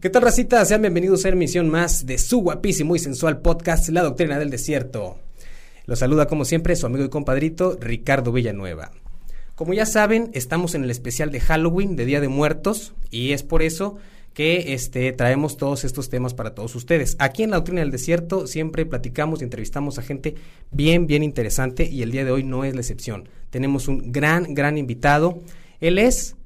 ¿Qué tal, racita? Sean bienvenidos a emisión más de su guapísimo y sensual podcast, La Doctrina del Desierto. Los saluda, como siempre, su amigo y compadrito, Ricardo Villanueva. Como ya saben, estamos en el especial de Halloween, de Día de Muertos, y es por eso que este, traemos todos estos temas para todos ustedes. Aquí en La Doctrina del Desierto siempre platicamos y entrevistamos a gente bien, bien interesante, y el día de hoy no es la excepción. Tenemos un gran, gran invitado. Él es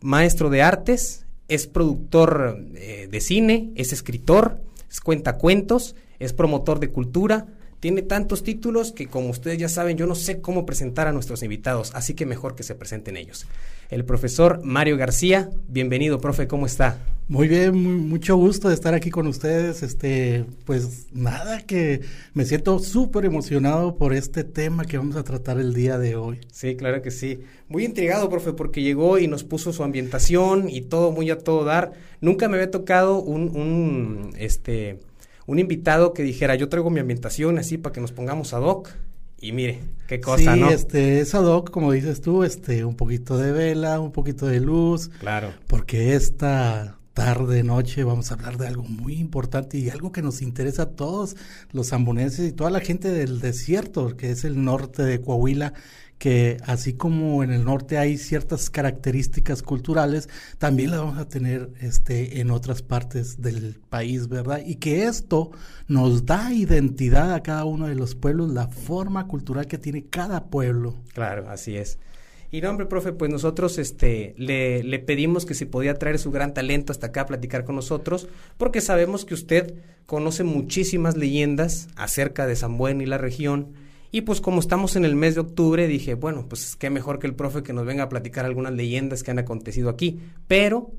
maestro de artes, es productor eh, de cine, es escritor, es cuentacuentos, es promotor de cultura, tiene tantos títulos que como ustedes ya saben yo no sé cómo presentar a nuestros invitados, así que mejor que se presenten ellos. El profesor Mario García, bienvenido, profe, ¿cómo está? Muy bien, mucho gusto de estar aquí con ustedes. Este, pues nada, que me siento súper emocionado por este tema que vamos a tratar el día de hoy. Sí, claro que sí. Muy intrigado, profe, porque llegó y nos puso su ambientación y todo muy a todo dar. Nunca me había tocado un, un este, un invitado que dijera, yo traigo mi ambientación así para que nos pongamos ad hoc. Y mire, qué cosa, sí, ¿no? este, es ad hoc, como dices tú, este, un poquito de vela, un poquito de luz. Claro. Porque esta tarde, noche, vamos a hablar de algo muy importante y algo que nos interesa a todos los zambonenses y toda la gente del desierto, que es el norte de Coahuila, que así como en el norte hay ciertas características culturales, también las vamos a tener este, en otras partes del país, ¿verdad? Y que esto nos da identidad a cada uno de los pueblos, la forma cultural que tiene cada pueblo. Claro, así es. Y no, hombre, profe, pues nosotros este, le, le, pedimos que si podía traer su gran talento hasta acá a platicar con nosotros, porque sabemos que usted conoce muchísimas leyendas acerca de San Buen y la región. Y pues como estamos en el mes de octubre, dije, bueno, pues qué mejor que el profe que nos venga a platicar algunas leyendas que han acontecido aquí. Pero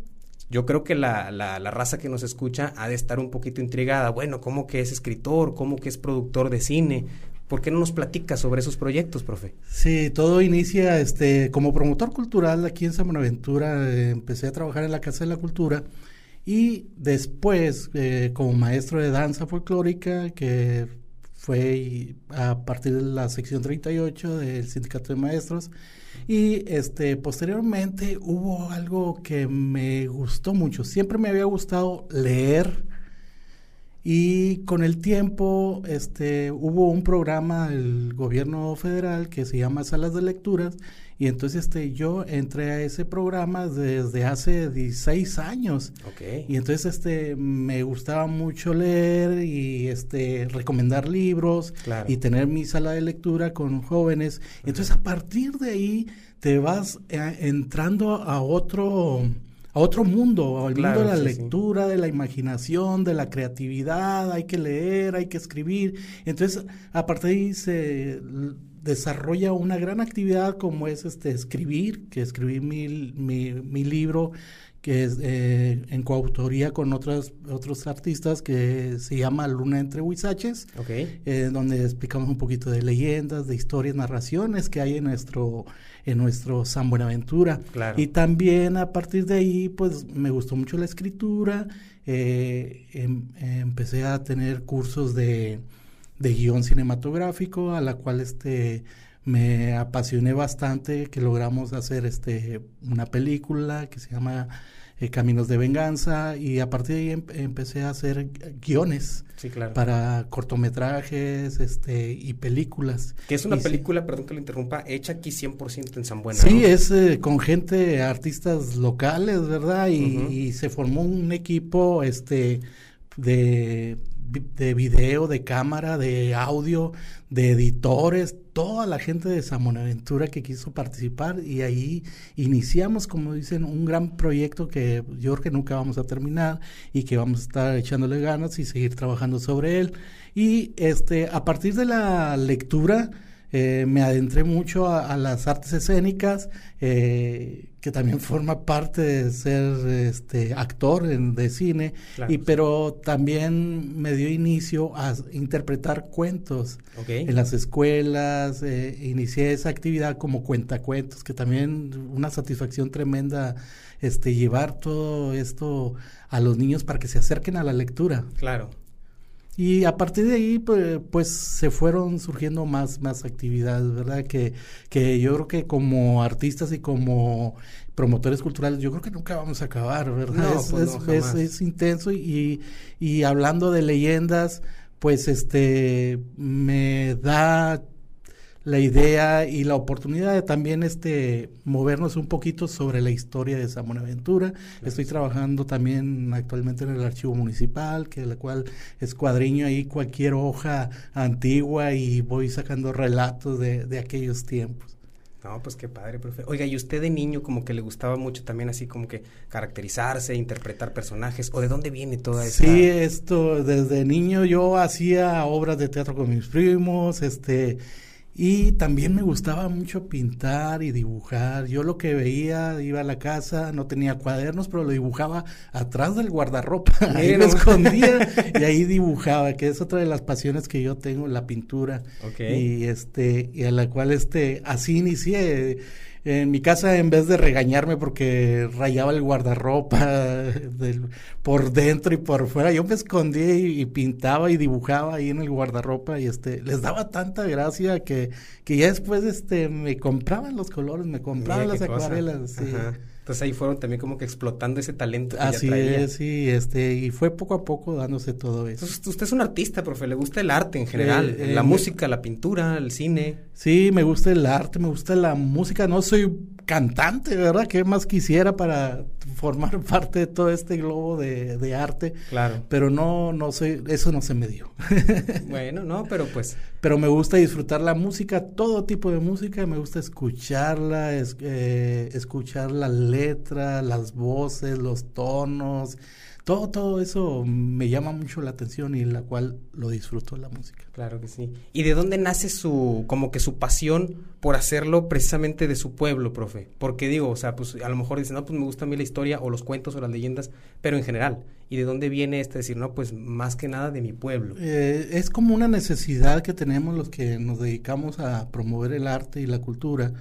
yo creo que la, la, raza que nos escucha ha de estar un poquito intrigada. Bueno, ¿cómo que es escritor? ¿Cómo que es productor de cine? ¿Por qué no nos platica sobre esos proyectos, profe? Sí, todo inicia este, como promotor cultural aquí en San Buenaventura. Eh, empecé a trabajar en la Casa de la Cultura y después eh, como maestro de danza folclórica, que fue a partir de la sección 38 del Sindicato de Maestros. Y este, posteriormente hubo algo que me gustó mucho. Siempre me había gustado leer y con el tiempo este, hubo un programa del gobierno federal que se llama Salas de Lecturas y entonces este, yo entré a ese programa desde hace 16 años. Okay. Y entonces este, me gustaba mucho leer y este, recomendar libros Claro. y tener mi sala de lectura con jóvenes. Entonces a partir de ahí te vas eh, entrando a otro a otro mundo, al Claro, mundo de la sí, sí. lectura, de la imaginación, de la creatividad, hay que leer, hay que escribir. Entonces, a partir de ahí se desarrolla una gran actividad como es este escribir, que escribí mi, mi, mi libro que es eh, en coautoría con otros otros artistas que se llama Luna entre Huizaches eh, donde explicamos un poquito de leyendas, de historias, narraciones que hay en nuestro en nuestro San Buenaventura. Claro. Y también a partir de ahí, pues me gustó mucho la escritura. eh, em- empecé a tener cursos de, de guion cinematográfico, a la cual este me apasioné bastante, que logramos hacer este una película que se llama eh, Caminos de Venganza, y a partir de ahí em- empecé a hacer guiones Sí, claro. para cortometrajes este y películas. Que es una Y sí- película, perdón que lo interrumpa, hecha aquí 100% en San Buena. Sí, ¿no? es eh, con gente, artistas locales, ¿verdad? Y, y se formó un equipo este de, de video, de cámara, de audio, de editores, toda la gente de San Buenaventura que quiso participar y ahí iniciamos, como dicen, un gran proyecto que yo creo que nunca vamos a terminar y que vamos a estar echándole ganas y seguir trabajando sobre él. Y este, a partir de la lectura, eh, me adentré mucho a, a las artes escénicas, eh, que también forma parte de ser este, actor en- de cine, Claro. y, pero también me dio inicio a interpretar cuentos en las escuelas, eh, inicié esa actividad como cuentacuentos, que también una satisfacción tremenda este, llevar todo esto a los niños para que se acerquen a la lectura. Claro. Y a partir de ahí, pues, pues, se fueron surgiendo más, más actividades, ¿verdad? Que, que yo creo que como artistas y como promotores culturales, yo creo que nunca vamos a acabar, ¿verdad? es, pues es, intenso y, y hablando de leyendas, pues este me da la idea y la oportunidad de también este movernos un poquito sobre la historia de San Buenaventura. Estoy trabajando también actualmente en el archivo municipal, que la cual escuadriño ahí cualquier hoja antigua y voy sacando relatos de, de aquellos tiempos. No, pues qué padre, profe. Oiga, ¿y usted de niño como que le gustaba mucho también así como que caracterizarse, interpretar personajes? ¿O de dónde viene toda esa...? Sí, esto, desde niño yo hacía obras de teatro con mis primos, este, y también me gustaba mucho pintar y dibujar. Yo lo que veía, iba a la casa, no tenía cuadernos, pero lo dibujaba atrás del guardarropa. ahí me escondía y ahí dibujaba, que es otra de las pasiones que yo tengo, la pintura. Y este, y a la cual este, así inicié en mi casa en vez de regañarme porque rayaba el guardarropa del, por dentro y por fuera, yo me escondía y, pintaba y dibujaba ahí en el guardarropa y este les daba tanta gracia que, que ya después este me compraban los colores, me compraban las acuarelas. Sí. Entonces ahí fueron también como que explotando ese talento que Así es, sí, este, y fue poco a poco dándose todo eso. Entonces usted es un artista, profe, le gusta el arte en general, eh, la eh, música, la pintura, el cine. Sí, me gusta el arte, me gusta la música, no soy cantante, ¿verdad? ¿Qué más quisiera para formar parte de todo este globo de, de arte? Claro. Pero no, no sé, eso no se me dio. bueno, no, pero pues. Pero me gusta disfrutar la música, todo tipo de música, me gusta escucharla, es, eh, escuchar la letra, las voces, los tonos todo, todo eso me llama mucho la atención y la cual lo disfruto la música. Claro que sí. ¿Y de dónde nace su, como que su pasión por hacerlo precisamente de su pueblo, profe? Porque digo, o sea, pues a lo mejor dicen, no, pues me gusta a mí la historia o los cuentos o las leyendas, pero en general. ¿Y de dónde viene este decir, no, pues más que nada de mi pueblo? Eh, es como una necesidad que tenemos los que nos dedicamos a promover el arte y la cultura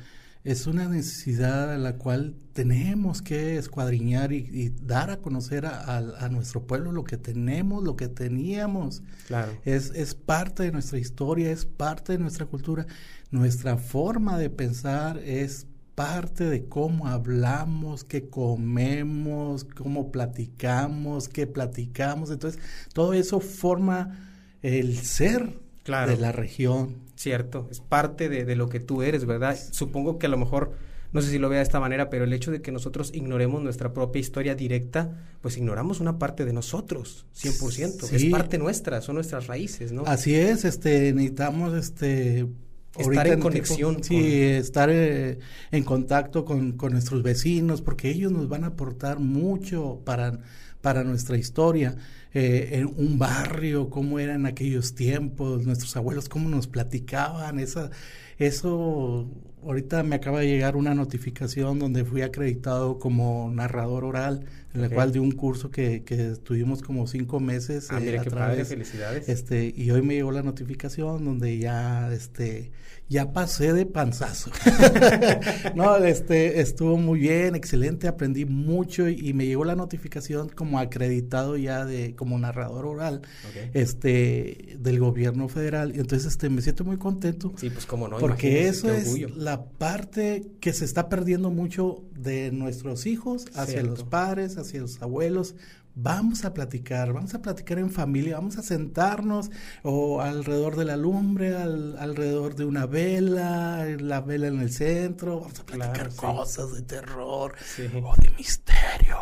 es una necesidad a la cual tenemos que escuadriñar y, dar a conocer a, nuestro pueblo lo que tenemos, lo que teníamos. Claro. Es, es parte de nuestra historia, es parte de nuestra cultura. Nuestra forma de pensar es parte de cómo hablamos, qué comemos, cómo platicamos, qué platicamos. Entonces, todo eso forma el ser de la región. Cierto, es parte de, lo que tú eres, ¿verdad? Supongo que a lo mejor, no sé si lo vea de esta manera, pero el hecho de que nosotros ignoremos nuestra propia historia directa, pues ignoramos una parte de nosotros, 100%. Es parte nuestra, son nuestras raíces, ¿no? Así es, este, necesitamos, este... Estar en, conexión. sí, estar eh, en contacto con, con nuestros vecinos, porque ellos nos van a aportar mucho para para nuestra historia, eh, en un barrio, cómo era en aquellos tiempos, nuestros abuelos, cómo nos platicaban, esa, eso, ahorita me acaba de llegar una notificación donde fui acreditado como narrador oral, en la cual de un curso que, que estuvimos como cinco meses. Ah, mira, qué padre, felicidades. Este, y hoy me llegó la notificación donde ya, este, ya pasé de panzazo. no, este, estuvo muy bien, excelente, aprendí mucho y, me llegó la notificación como acreditado ya de, como narrador oral, este, del gobierno federal. Y entonces, este, me siento muy contento. Sí, pues como no. Porque eso es la parte que se está perdiendo mucho de nuestros hijos hacia los padres, hacia los abuelos, vamos a platicar, vamos a platicar en familia, vamos a sentarnos o alrededor de la lumbre, alrededor de una vela, la vela en el centro, vamos a platicar cosas de terror o de misterio,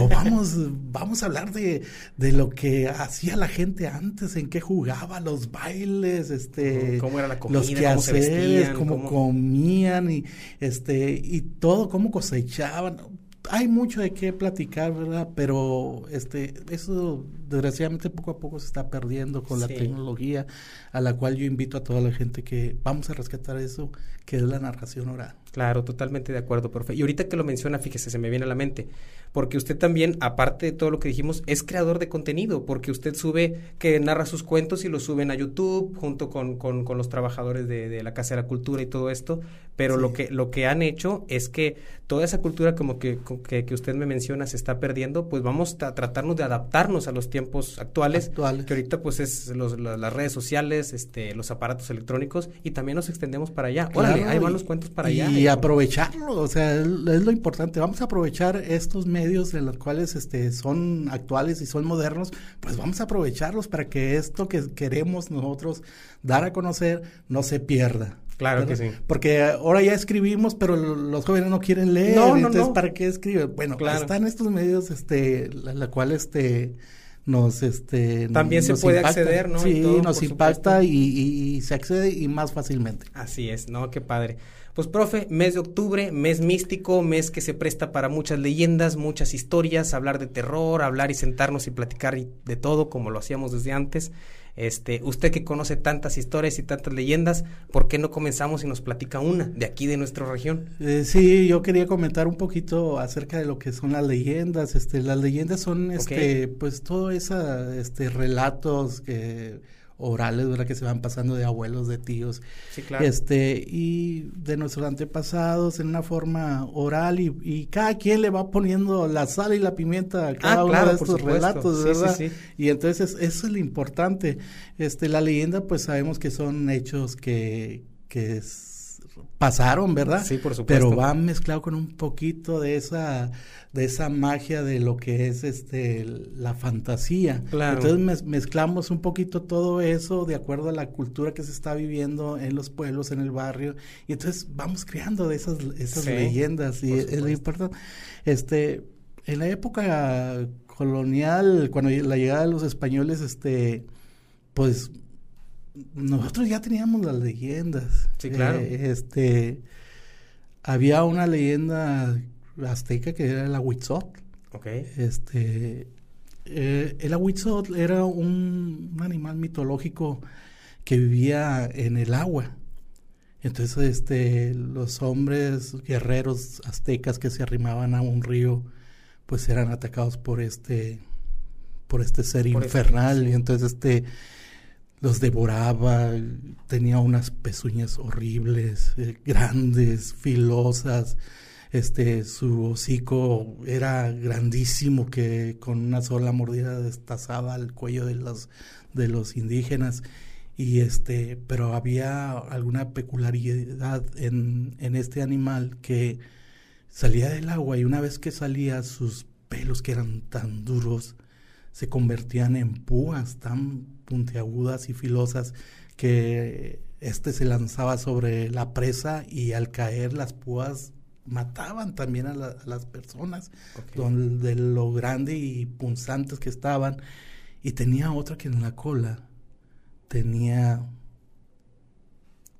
o vamos, vamos a hablar de, de, lo que hacía la gente antes, en qué jugaba, los bailes, este, cómo era la comida, los quehaceres, cómo, comían y este y todo, cómo cosechaban hay mucho de qué platicar, ¿verdad? Pero este, eso desgraciadamente poco a poco se está perdiendo con la tecnología, a la cual yo invito a toda la gente que vamos a rescatar eso, que es la narración oral. Claro, totalmente de acuerdo, profe. Y ahorita que lo menciona, fíjese, se me viene a la mente, porque usted también, aparte de todo lo que dijimos, es creador de contenido, porque usted sube, que narra sus cuentos y los suben a YouTube junto con, con, con los trabajadores de, de, la Casa de la Cultura y todo esto, pero Sí. lo que lo que han hecho es que toda esa cultura como que, que, que usted me menciona se está perdiendo, pues vamos a tratarnos de adaptarnos a los tiempos actuales, Actuales. que ahorita pues es los- la- las redes sociales, este, los aparatos electrónicos y también nos extendemos para allá. Órale, Claro, ahí van los cuentos para y allá. Y aprovecharlo, o sea, es, es lo importante. Vamos a aprovechar estos medios en los cuales este, son actuales y son modernos, pues vamos a aprovecharlos para que esto que queremos nosotros dar a conocer no se pierda. Claro que sí. Porque ahora ya escribimos, pero lo- los jóvenes no quieren leer. No, no, entonces, no. ¿para qué escriben? Bueno, Claro. están estos medios, este, la, la cual, este, nos, este, También se puede impacta. acceder, ¿no? Sí, todo, nos impacta y, y- y se accede y más fácilmente. Así es, ¿no? Qué padre. Pues, profe, mes de octubre, mes místico, mes que se presta para muchas leyendas, muchas historias, hablar de terror, hablar y sentarnos y platicar de todo como lo hacíamos desde antes. Este, usted que conoce tantas historias y tantas leyendas, ¿por qué no comenzamos y nos platica una de aquí de nuestra región? Eh, sí, yo quería comentar un poquito acerca de lo que son las leyendas. Este, las leyendas son, este, pues todo esa, este, relatos que orales, ¿verdad? Que se van pasando de abuelos, de tíos, Sí, claro. este, y de nuestros antepasados en una forma oral y, y cada quien le va poniendo la sal y la pimienta a cada Ah, uno claro, de estos relatos, Sí, sí, ¿verdad? sí. Y entonces eso es lo importante. Este, la leyenda, pues sabemos que son hechos que, que s- pasaron, ¿verdad? Sí, por supuesto. Pero va mezclado con un poquito de esa, de esa magia de lo que es este la fantasía. Claro. Entonces mez- mezclamos un poquito todo eso de acuerdo a la cultura que se está viviendo en los pueblos, en el barrio, y entonces vamos creando de esas, esas Sí, leyendas, y es lo importante. Este, en la época colonial, cuando la llegada de los españoles, este, pues nosotros ya teníamos las leyendas. Sí, claro. Eh, este, había una leyenda azteca que era el Ahuitzot. Ok. Este, eh, el Ahuitzot era un, un animal mitológico que vivía en el agua. Entonces, este, los hombres guerreros aztecas que se arrimaban a un río, pues eran atacados por este, por este ser Por este, infernal. sí. Y entonces, este, los devoraba, tenía unas pezuñas horribles, eh, grandes, filosas, este, su hocico era grandísimo que con una sola mordida destazaba el cuello de los, de los indígenas. Y este, pero había alguna peculiaridad en, en este animal que salía del agua y una vez que salía sus pelos que eran tan duros se convertían en púas tan puntiagudas y filosas que este se lanzaba sobre la presa y al caer las púas mataban también a, la- a las personas Ok. don- de lo grande y punzantes que estaban y tenía otra que en la cola tenía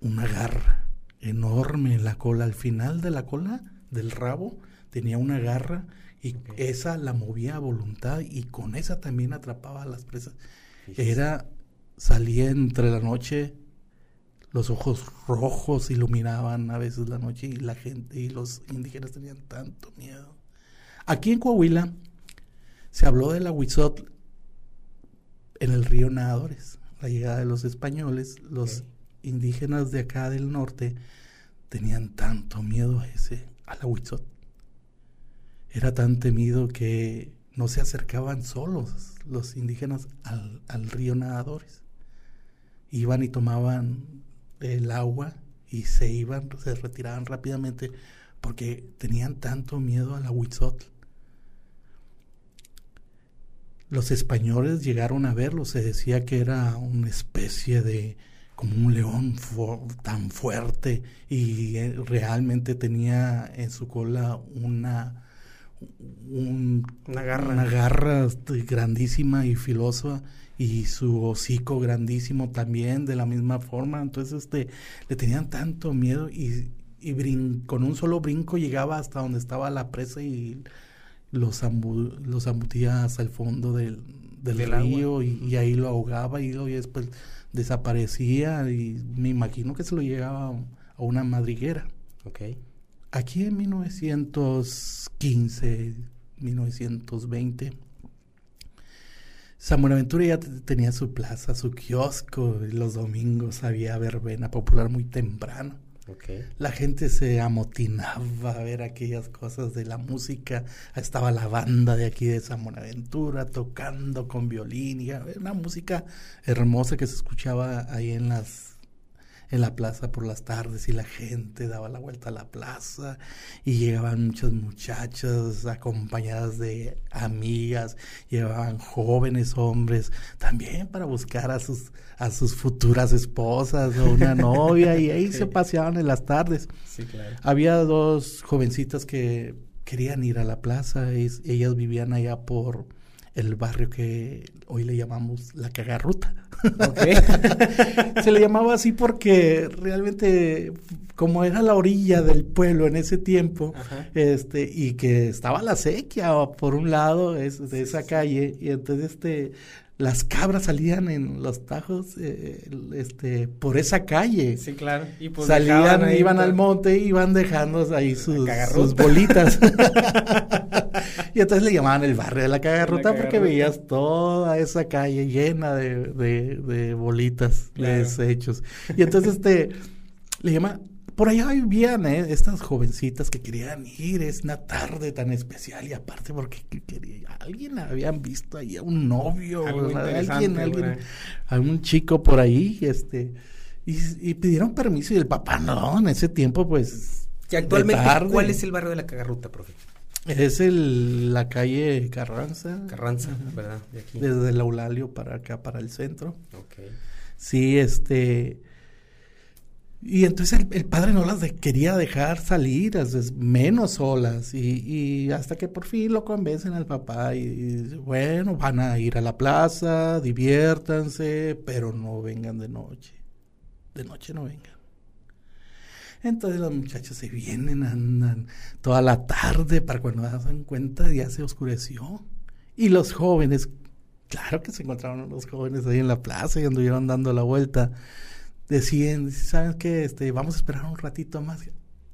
una garra enorme en la cola al final de la cola del rabo tenía una garra y esa la movía a voluntad y con esa también atrapaba a las presas. Fíjese. era salía entre la noche los ojos rojos iluminaban a veces la noche y la gente y los indígenas tenían tanto miedo. Aquí en Coahuila se habló del Ahuizot en el río Nadadores la llegada de los españoles los indígenas de acá del norte tenían tanto miedo a ese al Ahuizot era tan temido que no se acercaban solos los indígenas al, río Nadadores. Iban y tomaban el agua y se iban, se retiraban rápidamente porque tenían tanto miedo al Ahuitzotl. Los españoles llegaron a verlo, se decía que era una especie de como un león tan fuerte y eh, realmente tenía en su cola una un- Una garra. una garra este, grandísima y filosa y su hocico grandísimo también de la misma forma entonces este le tenían tanto miedo y, y brin- con un solo brinco llegaba hasta donde estaba la presa y los, los hasta el fondo del, del Del río y, y ahí lo ahogaba y después desaparecía y me imagino que se lo llegaba a una madriguera Ok. Aquí en 1915, 1920, San Buenaventura ya tenía su plaza, su kiosco, y los domingos había verbena popular muy temprano. La gente se amotinaba a ver aquellas cosas de la música. Estaba la banda de aquí de San Buenaventura tocando con violín y una música hermosa que se escuchaba ahí en las en la plaza por las tardes y la gente daba la vuelta a la plaza y llegaban muchas muchachas acompañadas de amigas, llevaban jóvenes hombres también para buscar a sus a sus futuras esposas o una novia y ahí se paseaban en las tardes. Había dos jovencitas que querían ir a la plaza, ellas vivían allá por el barrio que hoy le llamamos la cagarruta. Se le llamaba así porque realmente como era la orilla del pueblo en ese tiempo, este y que estaba la sequía por un lado es, de esa calle y entonces este las cabras salían en los tajos eh, este por esa calle. Sí, claro. Y pues salían, iban al monte y iban dejando ahí sus, sus bolitas. y entonces le llamaban el barrio de la cagarruta, porque veías toda esa calle llena de, de, bolitas de desechos. Y entonces este le llama por allá vivían ¿eh? estas jovencitas que querían ir, es una tarde tan especial y aparte porque quería, alguien habían visto ahí a un novio, alguien, alguien, algún chico por ahí, este, y, pidieron permiso y el papá no, en ese tiempo pues... Y actualmente, ¿cuál es el barrio de la Cagarruta, profe? Es el, la calle Carranza. Carranza, ¿verdad? Desde el Aulalio para acá, para el centro. Ok. Sí, este y entonces el, padre no las quería dejar salir, menos solas. Y, hasta que por fin lo convencen al papá y, bueno, van a ir a la plaza, diviértanse, pero no vengan de noche. De noche no vengan. Entonces los muchachos se vienen, andan toda la tarde para cuando se dan cuenta ya se oscureció. Y los jóvenes, claro que se encontraron los jóvenes ahí en la plaza y anduvieron dando la vuelta deciden, ¿saben qué? Este, vamos a esperar un ratito más.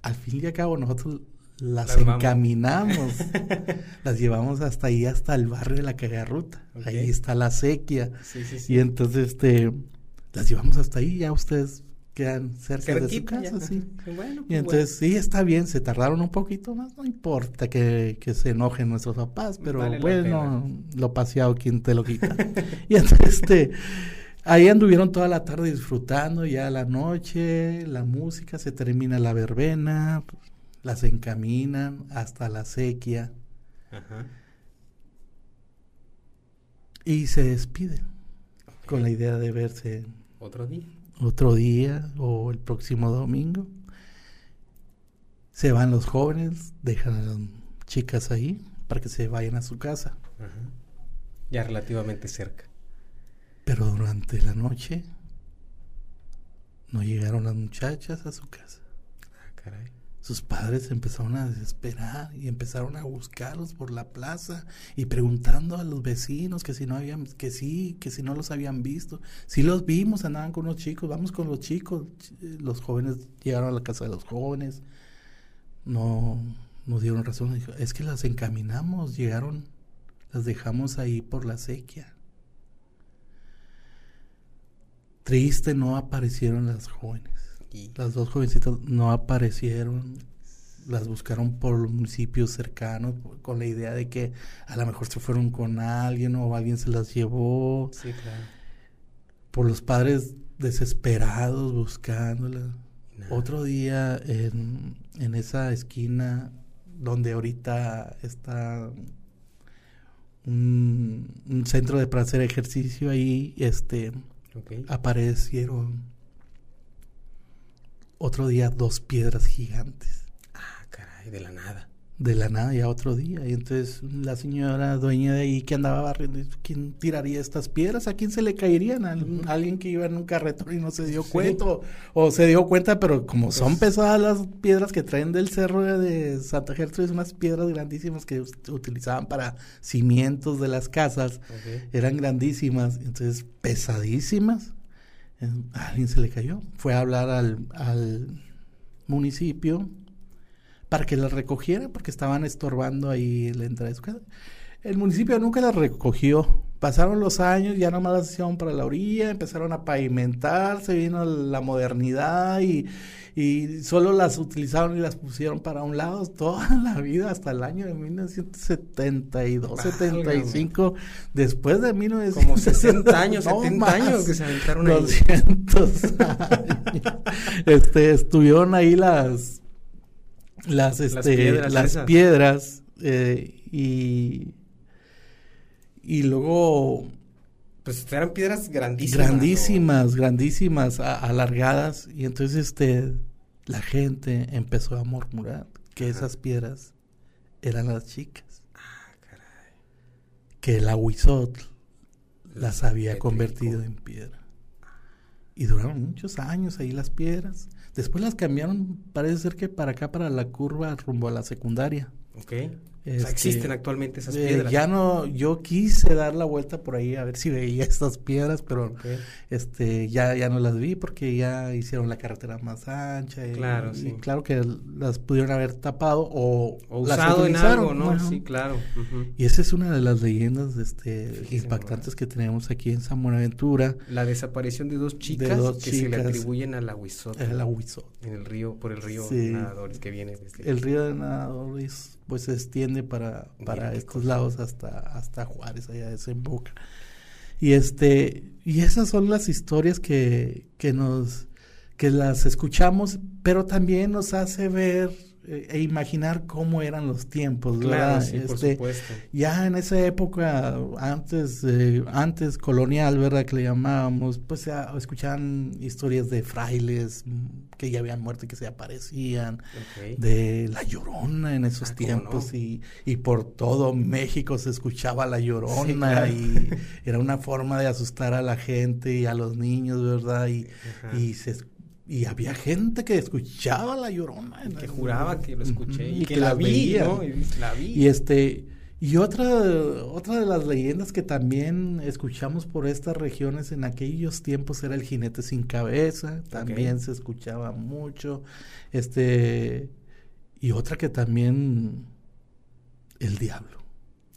Al fin y al cabo nosotros las, encaminamos, las llevamos hasta ahí, hasta el barrio de la Cagarruta. Ahí está la sequía. Y entonces, este, las llevamos hasta ahí, ya ustedes quedan cerca de su casa, sí. Pues y entonces, sí, está bien, se tardaron un poquito más, no importa que, que se enojen nuestros papás, pero bueno, lo paseado, quien te lo quita? y entonces, este Ahí anduvieron toda la tarde disfrutando, ya la noche, la música, se termina la verbena, las encaminan hasta la sequía. Y se despiden con la idea de verse otro día. Otro día o el próximo domingo. Se van los jóvenes, dejan a las chicas ahí para que se vayan a su casa. Ya relativamente cerca. Pero durante la noche no llegaron las muchachas a su casa. Ah, Sus padres empezaron a desesperar y empezaron a buscarlos por la plaza y preguntando a los vecinos que si no habían, que sí, que si no los habían visto. Si los vimos, andaban con los chicos, vamos con los chicos. Los jóvenes llegaron a la casa de los jóvenes. No nos dieron razón. es que las encaminamos, llegaron, las dejamos ahí por la sequía. Triste, no aparecieron las jóvenes. Las dos jovencitas no aparecieron. Las buscaron por los municipios cercanos con la idea de que a lo mejor se fueron con alguien o alguien se las llevó. Sí, claro. Por los padres desesperados buscándolas. Otro día en, en esa esquina donde ahorita está un, un centro de para hacer ejercicio ahí, este aparecieron otro día dos piedras gigantes. Ah, caray, de la nada. De la nada, ya otro día. Y entonces la señora dueña de ahí que andaba barriendo, ¿quién tiraría estas piedras? ¿A quién se le caerían? ¿A alguien que iba en un carretón y no se dio cuenta? O, se dio cuenta, pero como son pues pesadas las piedras que traen del cerro de Santa Gertrudis, unas piedras grandísimas que utilizaban para cimientos de las casas, eran grandísimas, entonces pesadísimas. A alguien se le cayó. Fue a hablar al, al municipio para que las recogiera porque estaban estorbando ahí la entrada de su casa. El municipio nunca las recogió, Pasaron los años, ya nomás las hicieron para la orilla, empezaron a pavimentar, se vino la modernidad y, y solo las utilizaron y las pusieron para un lado toda la vida hasta el año de 1972, 75, después de 1900. Como 60 años, 70 años que se aventaron 200 años. Este, estuvieron ahí las las, este, las piedras, eh, y y luego pues eran piedras grandísimas grandísimas grandísimas alargadas y entonces este la gente empezó a murmurar que esas piedras eran las chicas. Ah caray. Que el aguizot las había convertido en piedra. Y duraron muchos años ahí las piedras Después las cambiaron, parece ser que para acá, para la curva rumbo a la secundaria. Ok. Este, existen actualmente esas eh, piedras. ya no, yo quise dar la vuelta por ahí a ver si veía estas piedras, pero este ya, ya no las vi porque ya hicieron la carretera más ancha. Y, claro, sí. claro que las pudieron haber tapado o, usado en algo, ¿no? sí, claro. Y esa es una de las leyendas este, impactantes que tenemos aquí en San Buenaventura. La desaparición de dos chicas que se le atribuyen a la Huizot. El En el río, por el río de Nadadores que viene desde... El río de Nadadores pues se extiende para, para estos lados hasta, hasta Juárez, allá desemboca. Y este, y esas son las historias que, que nos, que las escuchamos, pero también nos hace ver e imaginar cómo eran los tiempos, claro, Sí, por este, supuesto. Ya en esa época, antes, eh, antes colonial, ¿verdad? Que le llamábamos, pues ya escuchaban historias de frailes mm, que ya habían muerto y que se aparecían, de la llorona en esos ah, tiempos y, y por todo México se escuchaba la llorona y era una forma de asustar a la gente y a los niños, ¿verdad? Y, y se y había gente que escuchaba la llorona. que juraba que lo escuché y, que, la, vi, ¿no? Y la vi. Y este, y otra, otra de las leyendas que también escuchamos por estas regiones en aquellos tiempos era el jinete sin cabeza, también se escuchaba mucho. Este, y otra que también, el diablo.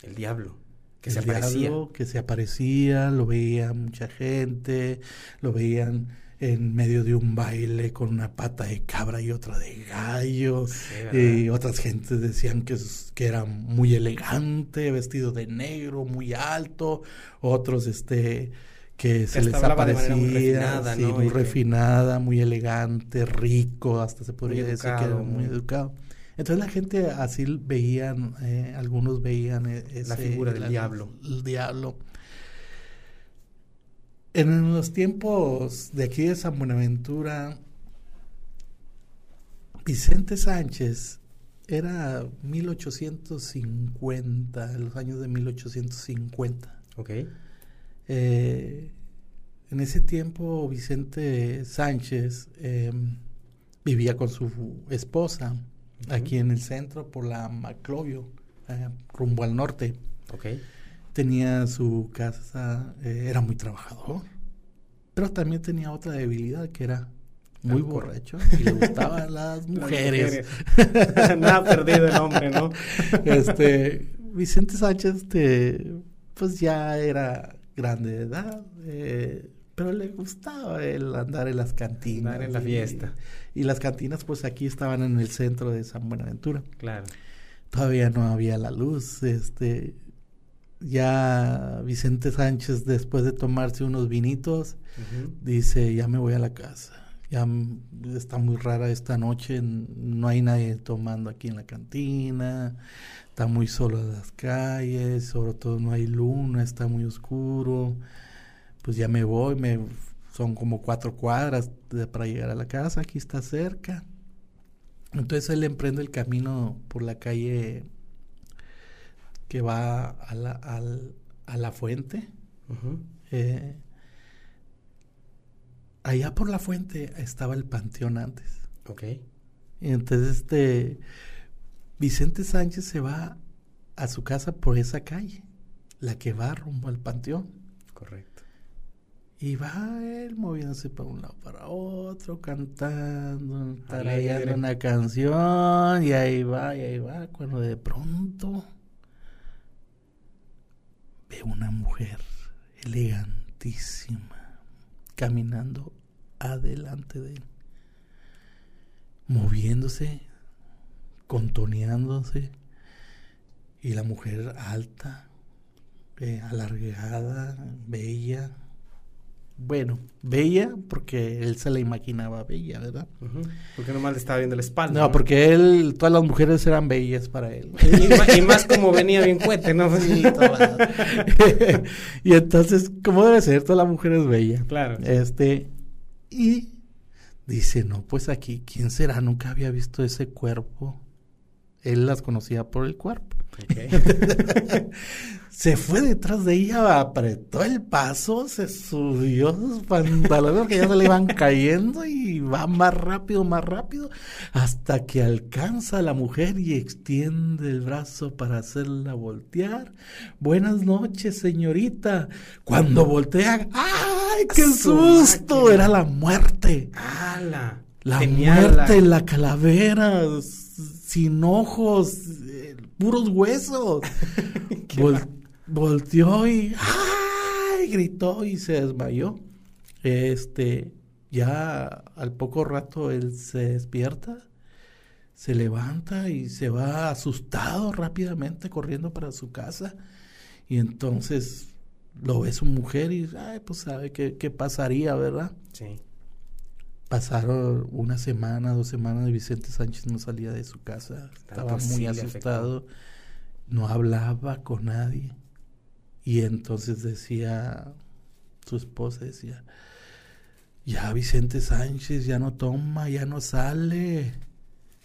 El diablo. Que se aparecía. que se aparecía, lo veía mucha gente, lo veían en medio de un baile con una pata de cabra y otra de gallo. y otras gentes decían que, que era muy elegante, vestido de negro, muy alto. Otros, este que se les aparecía muy refinada, muy, refinada muy elegante, rico, hasta se podría decir que era muy educado. Entonces la gente así veían, eh, algunos veían e, ese, la figura del diablo. El diablo. En los tiempos de aquí de San Buenaventura, Vicente Sánchez era 1850, en los años de 1850. Ok. Eh, en ese tiempo Vicente Sánchez em, vivía con su esposa aquí en el centro por la Maclovio, eh, rumbo al norte. Okay tenía su casa, eh, era muy trabajador, pero también tenía otra debilidad que era muy borracho y le gustaban las mujeres. Nada perdido el hombre, ¿no? este, Vicente Sánchez, este, pues ya era grande de edad, eh, pero le gustaba el andar en las cantinas. Andar en la fiesta. Y, y, las cantinas, pues aquí estaban en el centro de San Buenaventura. Claro. Todavía no había la luz, este, ya Vicente Sánchez, después de tomarse unos vinitos, dice, ya me voy a la casa. Ya está muy rara esta noche, no hay nadie tomando aquí en la cantina, está muy solo las calles, sobre todo no hay luna, está muy oscuro. Pues ya me voy, me, son como cuatro cuadras para llegar a la casa, aquí está cerca. Entonces él emprende el camino por la calle que va a la, a la fuente. Eh, allá por la fuente estaba el panteón antes. Ok. Y entonces este Vicente Sánchez se va a su casa por esa calle, la que va rumbo al panteón. Correcto. Y va él moviéndose para un lado para otro, cantando, tarareando una canción, y ahí va, y ahí va, cuando de pronto de una mujer elegantísima caminando adelante de él, moviéndose, contoneándose, y la mujer alta, eh, alargada, bella, bueno, bella, porque él se la imaginaba bella, ¿verdad? Porque nomás le estaba viendo la espalda. No, porque él, todas las mujeres eran bellas para él. Y, más como venía bien cuete, ¿no? Sí, y entonces, ¿cómo debe ser? Toda la mujer es bella. Claro. Este, y dice, no, pues aquí, ¿quién será? Nunca había visto ese cuerpo. Él las conocía por el cuerpo. se fue detrás de ella, apretó el paso, se subió sus pantalones que ya se le iban cayendo y va más rápido, más rápido, hasta que alcanza a la mujer y extiende el brazo para hacerla voltear. Buenas noches, señorita. Cuando voltea, ¡ay, qué susto! Era la muerte. ¡Hala! La muerte, la calavera, sin ojos, puros huesos. volteó y ¡ay! gritó y se desmayó. Este, ya al poco rato él se despierta, se levanta y se va asustado rápidamente corriendo para su casa. Y entonces lo ve su mujer y, ay, pues sabe qué, qué pasaría, ¿verdad? Sí. Pasaron una semana, dos semanas y Vicente Sánchez no salía de su casa. Estaba muy asustado. No hablaba con nadie. Y entonces decía, su esposa decía, ya Vicente Sánchez ya no toma, ya no sale.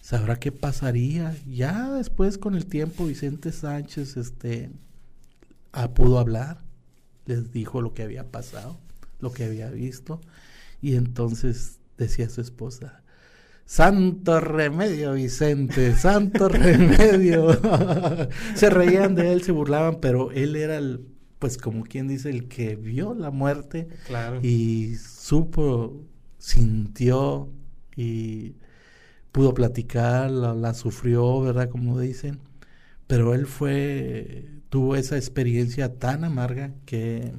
¿Sabrá qué pasaría? Ya después con el tiempo Vicente Sánchez este ah, pudo hablar, les dijo lo que había pasado, lo que había visto y entonces decía su esposa, Santo remedio, Vicente, santo remedio. se reían de él, se burlaban, pero él era el, pues como quien dice, el que vio la muerte y supo, sintió y pudo platicar, la, sufrió, ¿verdad? Como dicen. Pero él fue, tuvo esa experiencia tan amarga que,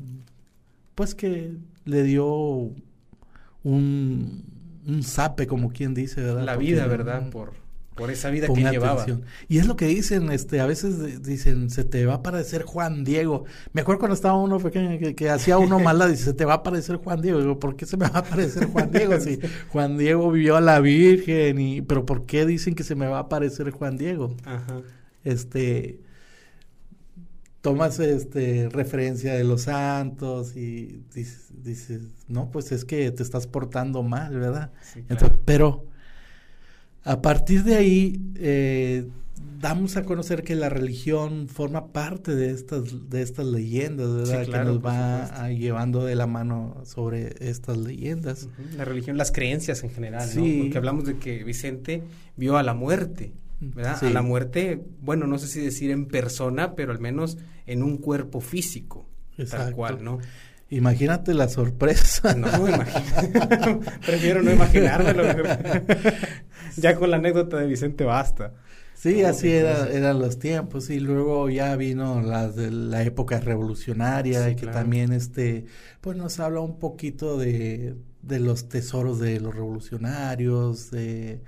pues que le dio un, un sape, como quien dice, ¿verdad? La vida, ¿verdad? Por, por esa vida que llevaba. Y es lo que dicen, este, a veces dicen, se te va a parecer Juan Diego. Me acuerdo cuando estaba uno pequeño que, hacía uno mala, dice, se te va a parecer Juan Diego. Digo, ¿por qué se me va a parecer Juan Diego? Si Juan Diego vivió a la Virgen, y, pero ¿por qué dicen que se me va a parecer Juan Diego? Ajá. Este, tomas este referencia de los santos y dices, no, pues es que te estás portando mal, ¿verdad? pero a partir de ahí eh, damos a conocer que la religión forma parte de estas de estas leyendas, ¿verdad? que nos va llevando de la mano sobre estas leyendas. La religión, las creencias en general, ¿no? Porque hablamos de que Vicente vio a la muerte. ¿Verdad? A la muerte, bueno, no sé si decir en persona, pero al menos en un cuerpo físico, tal cual, ¿no? Imagínate la sorpresa. No, imagínate. Prefiero no imaginármelo. ya con la anécdota de Vicente basta. Sí, así era, eran los tiempos y luego ya vino la, de la época revolucionaria y que también este pues nos habla un poquito de, de los tesoros de los revolucionarios, de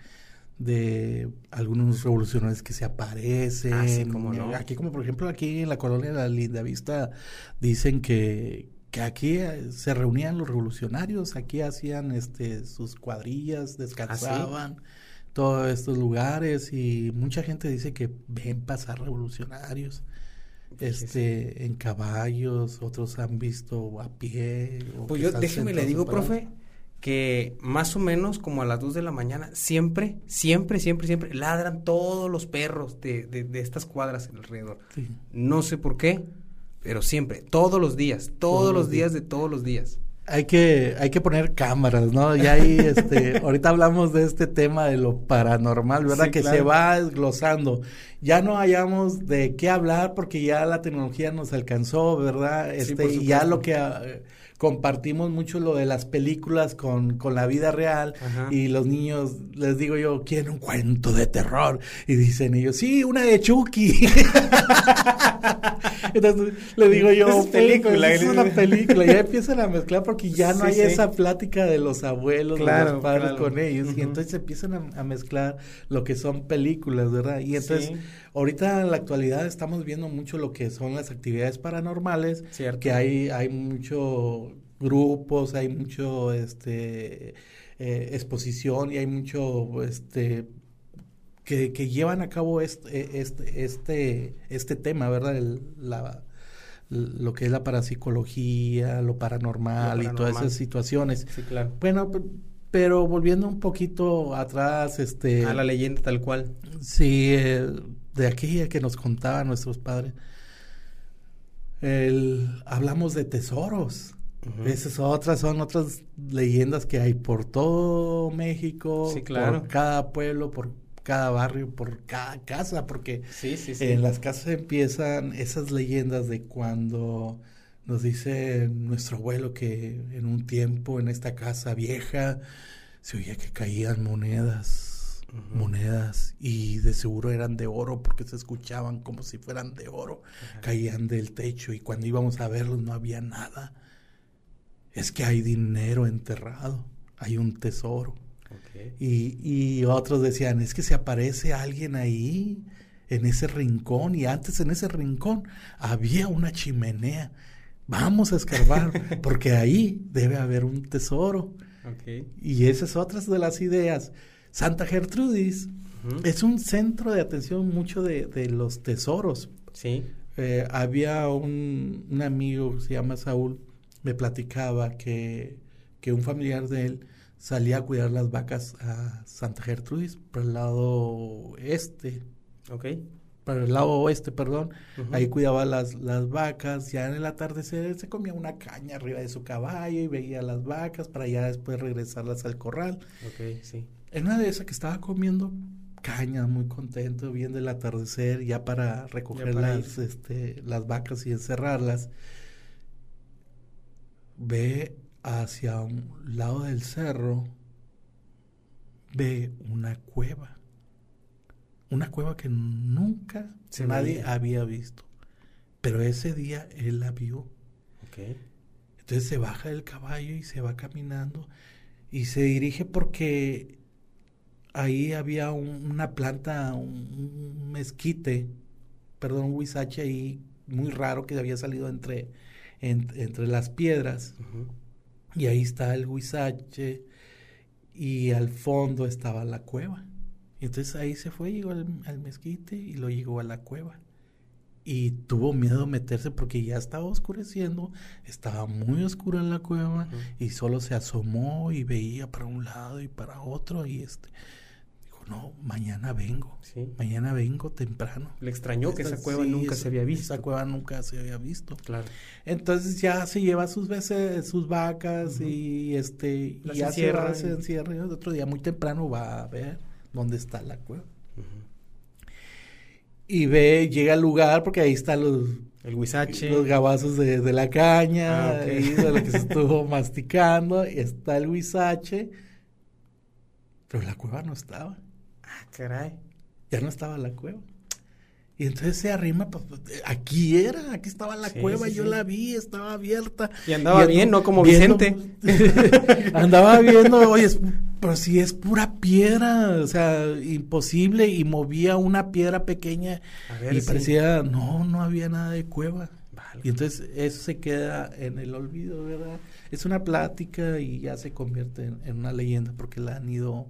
de algunos revolucionarios que se aparecen. Ah, aquí como por ejemplo aquí en la colonia de la Linda Vista dicen que, que aquí eh, se reunían los revolucionarios, aquí hacían este sus cuadrillas, descansaban. ¿Ah, todos estos lugares y mucha gente dice que ven pasar revolucionarios este en caballos otros han visto a pie pues yo déjeme le digo profe que más o menos como a las 2 de la mañana, siempre, siempre, siempre, siempre ladran todos los perros de, de, estas cuadras alrededor. No sé por qué, pero siempre, todos los días, todos, los días, de todos los días. Hay que, hay que poner cámaras, ¿no? Y ahí, este, ahorita hablamos de este tema de lo paranormal, ¿verdad? que se va desglosando. ya no hayamos de qué hablar porque ya la tecnología nos alcanzó, ¿verdad? Este, y ya lo que compartimos mucho lo de las películas con, con la vida real y los niños, les digo yo, quieren un cuento de terror y dicen ellos, sí, una de Chucky. Entonces le digo yo, es, película, es una película, ya empiezan a mezclar porque ya no hay esa plática de los abuelos, de los padres con ellos y entonces empiezan a, mezclar lo que son películas, ¿verdad? Y entonces ahorita en la actualidad estamos viendo mucho lo que son las actividades paranormales, que hay, hay mucho grupos, hay mucho este eh, exposición y hay mucho este que, que, llevan a cabo este, este, este, este tema, ¿verdad? El, la, lo que es la parapsicología, lo paranormal, y todas esas situaciones. Sí, claro. Bueno, pero volviendo un poquito atrás, este... A la leyenda tal cual. Sí, de aquella que nos contaban nuestros padres. El, hablamos de tesoros. Esas otras son otras leyendas que hay por todo México, por cada pueblo, por cada barrio, por cada casa, porque en las casas empiezan esas leyendas de cuando nos dice nuestro abuelo que en un tiempo en esta casa vieja se oía que caían monedas, monedas, y de seguro eran de oro porque se escuchaban como si fueran de oro, caían del techo y cuando íbamos a verlos no había nada es que hay dinero enterrado, hay un tesoro. Y, y otros decían, es que se aparece alguien ahí, en ese rincón, y antes en ese rincón había una chimenea. Vamos a escarbar, porque ahí debe haber un tesoro. Y esas otras de las ideas. Santa Gertrudis es un centro de atención mucho de, de los tesoros. Sí. Eh, había un, un, amigo, se llama Saúl, me platicaba que, que un familiar de él salía a cuidar las vacas a Santa Gertrudis, por el lado este. Ok. Para el lado oeste, perdón. Ahí cuidaba las, las vacas. Ya en el atardecer se comía una caña arriba de su caballo y veía las vacas para ya después regresarlas al corral. Ok, sí. En una de esas que estaba comiendo caña, muy contento, viendo el atardecer, ya para recoger las, este, las vacas y encerrarlas ve hacia un lado del cerro, ve una cueva. Una cueva que nunca nadie había visto. Pero ese día él la vio. Entonces se baja del caballo y se va caminando y se dirige porque ahí había una planta, un, mezquite, perdón, un huizache ahí muy raro que había salido entre entre las piedras. Y ahí está el huizache y al fondo estaba la cueva. Entonces ahí se fue, llegó al, mezquite y lo llegó a la cueva. Y tuvo miedo de meterse porque ya estaba oscureciendo, estaba muy oscura en la cueva y solo se asomó y veía para un lado y para otro y este no, mañana vengo. Mañana vengo temprano. Le extrañó que esa cueva nunca se había visto. Esa cueva nunca se había visto. Claro. Entonces ya se lleva sus veces, sus vacas y este y ya se, va, se encierra. Y otro día muy temprano va a ver dónde está la cueva. Y ve, llega al lugar porque ahí están los el huizache. Los gabazos de, de la caña, ah, de lo que se estuvo masticando. Y está el huizache. Pero la cueva no estaba. Caray. Ya no estaba la cueva. Y entonces se arrima, pues, pues aquí era, aquí estaba la cueva, yo la vi, estaba abierta. Y andaba bien, no como Vicente. andaba viendo, oye, pero si es pura piedra, o sea, imposible, y movía una piedra pequeña y parecía, no, no había nada de cueva. Y entonces eso se queda en el olvido, ¿verdad? Es una plática y ya se convierte en, en una leyenda porque la han ido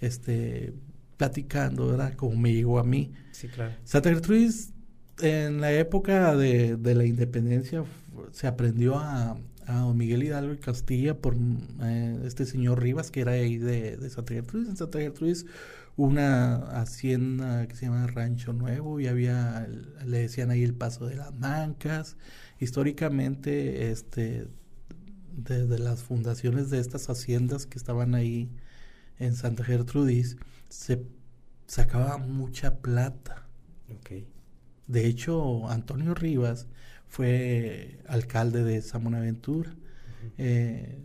este platicando, ¿verdad? Como me llegó a mí. Sí, claro. Santa Gertrudis, en la época de, la independencia, se aprendió a, a Miguel Hidalgo y Castilla por eh, este señor Rivas, que era ahí de, de Santa Gertrudis. En Santa Gertrudis una hacienda que se llama Rancho Nuevo y había, le decían ahí el Paso de las Mancas. Históricamente, este, desde las fundaciones de estas haciendas que estaban ahí en Santa Gertrudis, se sacaba mucha plata. De hecho, Antonio Rivas fue alcalde de San Buenaventura. Eh,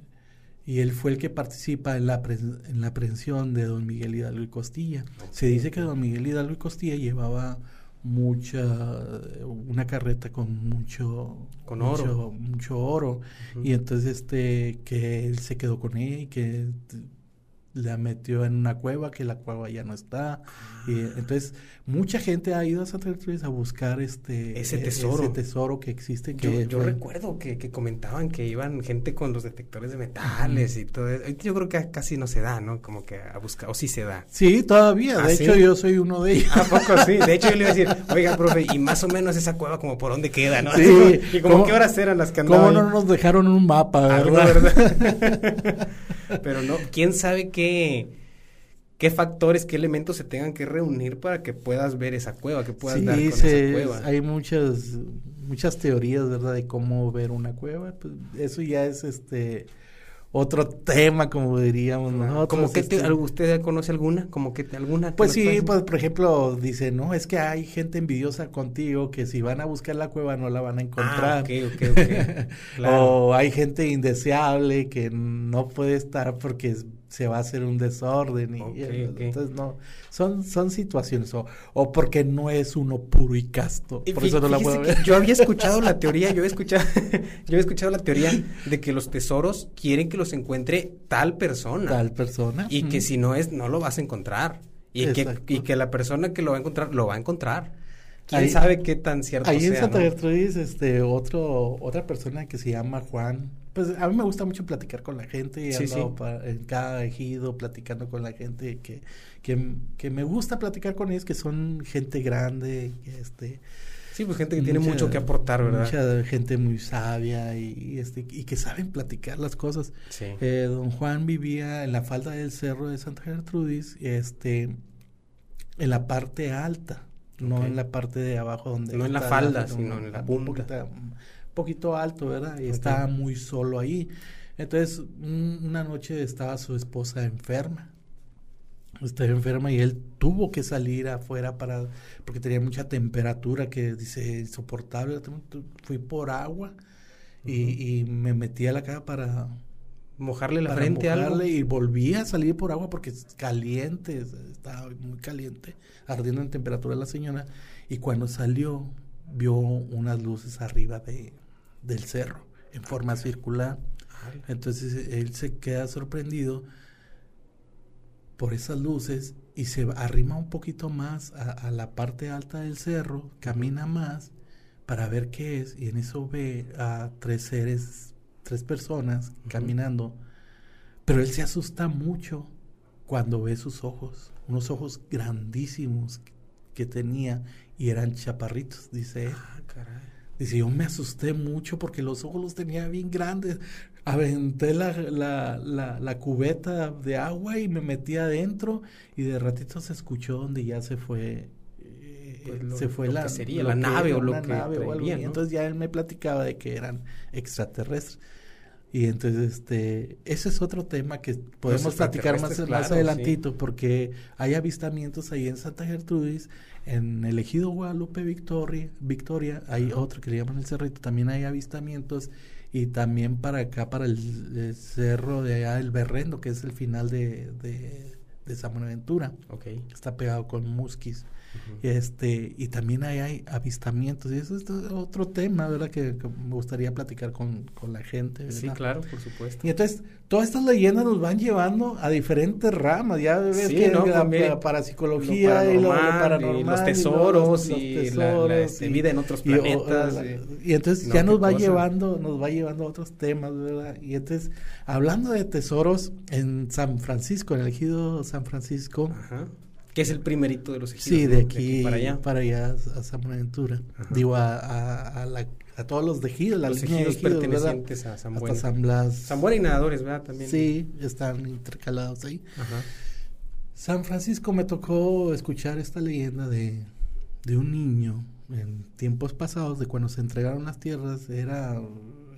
y él fue el que participa en la, en la aprehensión de don Miguel Hidalgo y Costilla. Se dice que don Miguel Hidalgo y Costilla llevaba mucha una carreta con mucho con mucho, oro. mucho oro. Y entonces este que él se quedó con ella y que la metió en una cueva, que la cueva ya no está. Y ah. entonces, mucha gente ha ido a Santa Gertrudis a buscar este ese e-, tesoro, ese tesoro que existe. Que yo, recuerdo que, que, comentaban que iban gente con los detectores de metales y todo eso. Yo creo que casi no se da, ¿no? Como que a buscar, o sí se da. Sí, todavía. de ¿Ah, hecho, yo soy uno de ellos. ¿A poco sí? De hecho, yo le iba a decir, oiga, profe, y más o menos esa cueva, como por dónde queda, ¿no? Sí. y como qué horas eran las que andaban. ¿Cómo no nos dejaron un mapa, verdad? verdad? Pero no, quién sabe qué qué factores, qué elementos se tengan que reunir para que puedas ver esa cueva, que puedas dar con esa cueva. Hay muchas muchas teorías, ¿verdad? De cómo ver una cueva. Pues eso ya es este otro tema, como diríamos nosotros. ¿Como que este usted conoce alguna? ¿Como que alguna? Pues sí, pues por ejemplo, dice, no, es que hay gente envidiosa contigo que si van a buscar la cueva no la van a encontrar. Ah, o hay gente indeseable que no puede estar porque se va a hacer un desorden y, entonces no son son situaciones o, o, porque no es uno puro y casto. Por eso no la puedo ver. yo había escuchado la teoría yo he escuchado yo he escuchado la teoría de que los tesoros quieren que los encuentre tal persona. Tal persona y que si no es no lo vas a encontrar. Y que, y que la persona que lo va a encontrar lo va a encontrar. Quién sabe qué tan cierto ahí en Santa Gertrudis este otro otra persona que se llama Juan pues a mí me gusta mucho platicar con la gente y he en cada ejido platicando con la gente que, que, me gusta platicar con ellos, que son gente grande, este... Sí, pues gente que tiene mucho que aportar, ¿verdad? Mucha gente muy sabia y, este, y que saben platicar las cosas. Eh, don Juan vivía en la falda del cerro de Santa Gertrudis, este, en la parte alta, no en la parte de abajo donde... No en la falda, sino en la punta poquito alto, ¿verdad? Y estaba muy solo ahí. Entonces, una noche estaba su esposa enferma. Estaba enferma y él tuvo que salir afuera para porque tenía mucha temperatura que dice insoportable. Fui por agua y, me metí a la casa para mojarle la frente mojarle y volví a salir por agua porque es caliente, estaba muy caliente, ardiendo en temperatura la señora. Y cuando salió, vio unas luces arriba de, del cerro en forma circular. Entonces él se queda sorprendido por esas luces y se arrima un poquito más a, la parte alta del cerro, camina más para ver qué es y en eso ve a tres seres, tres personas caminando, pero él se asusta mucho cuando ve sus ojos, unos ojos grandísimos que tenía y eran chaparritos, dice Ah, caray. Dice, yo me asusté mucho porque los ojos los tenía bien grandes. Aventé la, la, la, cubeta de agua y me metí adentro y de ratito se escuchó donde ya se fue eh, pues se fue la, sería, la nave o lo que nave entonces ya él me platicaba de que eran extraterrestres y entonces este ese es otro tema que podemos platicar más, más adelantito porque hay avistamientos ahí en Santa Gertrudis en el ejido Guadalupe Victoria, Victoria hay otro que le llaman el Cerrito, también hay avistamientos y también para acá, para el, cerro de allá, el Berrendo, que es el final de, de, de San Buenaventura. Okay. Está pegado con Musquis este y también hay, avistamientos y eso es otro tema verdad que, me gustaría platicar con, la gente sí claro por supuesto. Y entonces todas estas leyendas nos van llevando a diferentes ramas ya ves que la, parapsicología y lo paranormal y los tesoros y, la, este, vida en otros planetas y, entonces ya nos va llevando nos va llevando a otros temas verdad y entonces hablando de tesoros en San Francisco en el ejido San Francisco Ajá que es el primerito de los ejidos. Sí, de aquí, para allá. Para allá a San Buenaventura. Digo, a, a, a, todos los de ejidos, los ejidos, pertenecientes a San Buena. San Blas. San Buena y Nadadores, ¿verdad? También. Sí, están intercalados ahí. Ajá. San Francisco me tocó escuchar esta leyenda de, de un niño en tiempos pasados, de cuando se entregaron las tierras, era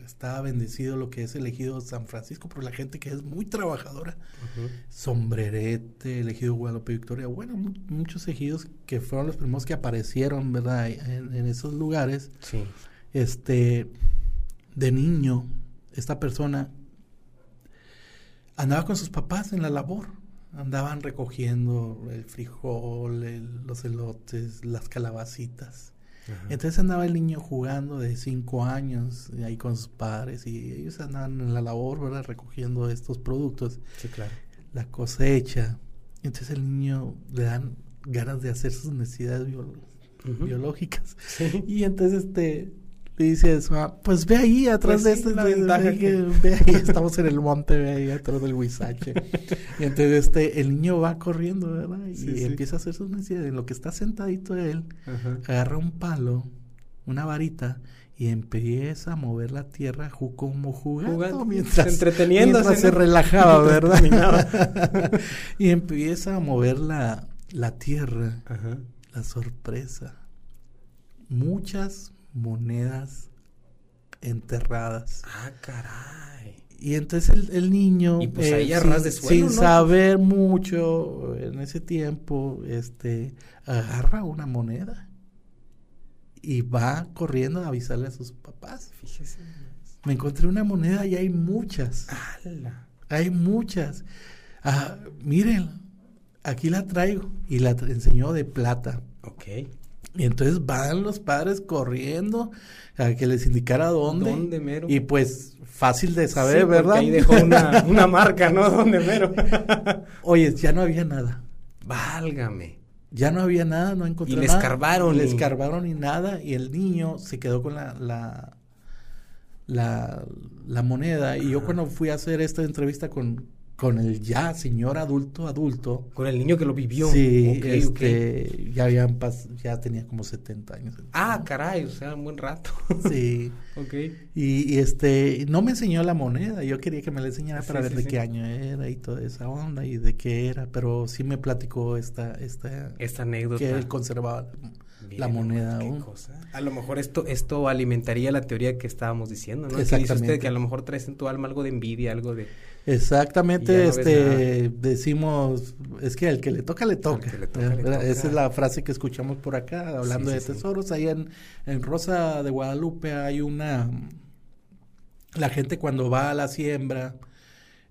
Estaba bendecido lo que es elegido San Francisco por la gente que es muy trabajadora. Sombrerete, elegido Guadalupe Victoria. Bueno, muchos ejidos que fueron los primeros que aparecieron, ¿verdad? En, en esos lugares. Sí. Este, de niño, esta persona andaba con sus papás en la labor. Andaban recogiendo el frijol, los elotes, las calabacitas. Entonces andaba el niño jugando de cinco años ahí con sus padres y ellos andaban en la labor, ¿verdad? Recogiendo estos productos. Sí, claro. La cosecha. Entonces el niño le dan ganas de hacer sus necesidades biológicas. Y entonces este y dices, pues ve ahí atrás pues de este. ve, ahí, estamos en el monte, ve ahí atrás del huizache. y entonces este, el niño va corriendo, ¿verdad? Y empieza a hacer sus necesidades. En lo que está sentadito él, agarra un palo, una varita, y empieza a mover la tierra como jugando, mientras, entreteniéndose, se relajaba, ¿verdad? y empieza a mover la, la tierra, la sorpresa. Muchas monedas enterradas. Ah, caray. Y entonces el, el niño, y pues ahí eh, de sin saber mucho en ese tiempo, este, agarra una moneda y va corriendo a avisarle a sus papás. Fíjese. Me encontré una moneda y hay muchas. ¡Hala! Hay muchas. Ah, miren, aquí la traigo y la enseñó de plata. Ok. Y entonces van los padres corriendo a que les indicara dónde. ¿Dónde mero? Y pues fácil de saber, ¿verdad? Ahí dejó una, una marca, ¿no? ¿Dónde mero? Oye, ya no había nada. Válgame. Ya no había nada, no encontró nada. Y le escarbaron. Le escarbaron y nada. Y el niño se quedó con la, la, la, la moneda. Y yo cuando fui a hacer esta entrevista con, con el ya señor adulto adulto. Con el niño que lo vivió. Sí, este, ya habían ya tenía como 70 años. Ah, caray, o sea, un buen rato. Sí. ok. Y, este, no me enseñó la moneda, yo quería que me la enseñara para ver de qué año era y toda esa onda y de qué era, pero sí me platicó esta, esta, esta anécdota. Que él conservaba la moneda aún. A lo mejor esto, esto alimentaría la teoría que estábamos diciendo, ¿no? Exactamente. Que dice usted que a lo mejor traes en tu alma algo de envidia, algo de Exactamente, este decimos, es que al que le toca, le toca. Esa es la frase que escuchamos por acá, hablando de tesoros. Ahí en, en Rosa de Guadalupe hay una, la gente cuando va a la siembra,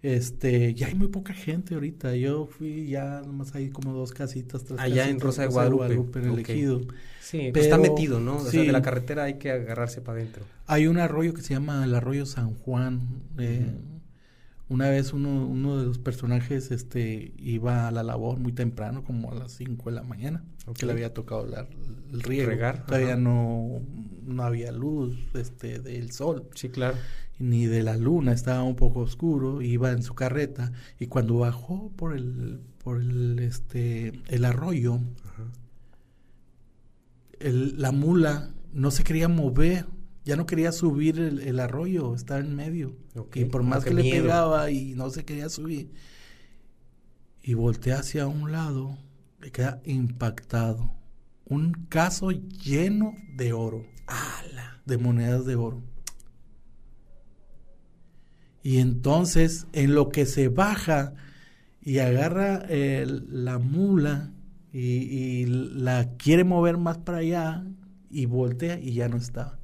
este, ya hay muy poca gente ahorita. Yo fui ya nomás hay como dos casitas. Tres Allá en Rosa de Guadalupe, en el ejido. Sí, pues está metido, ¿no? O sea, de la carretera hay que agarrarse para adentro. Hay un arroyo que se llama el arroyo San Juan. Eh, una vez uno, uno de los personajes este, iba a la labor muy temprano, como a las 5 de la mañana, que le había tocado el riego. Regar, Todavía no, no había luz este, del sol. Sí, claro. Ni de la luna, estaba un poco oscuro, iba en su carreta y cuando bajó por el, por el, este, el arroyo, el, la mula no se quería mover ya no quería subir el, arroyo, estaba en medio. Y por más que le pegaba y no se quería subir. Y voltea hacia un lado, le queda impactado. Un caso lleno de oro. ¡Hala! De monedas de oro. Y entonces, en lo que se baja y agarra la mula y, y, la quiere mover más para allá y voltea y ya no estaba.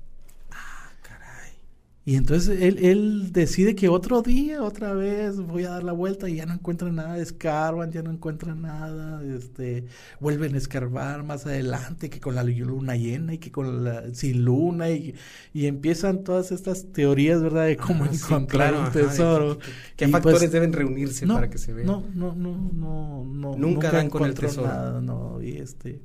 Y entonces él, él, decide que otro día, otra vez, voy a dar la vuelta y ya no encuentra nada, escarban, ya no encuentra nada, este, vuelven a escarbar más adelante, que con la luna llena y que con la sin luna, y, y empiezan todas estas teorías, ¿verdad?, de cómo encontrar un tesoro. ¿Qué, factores pues, deben reunirse para que se vea? No, no, no, no, no. Nunca, dan con el tesoro. Nada, no, y este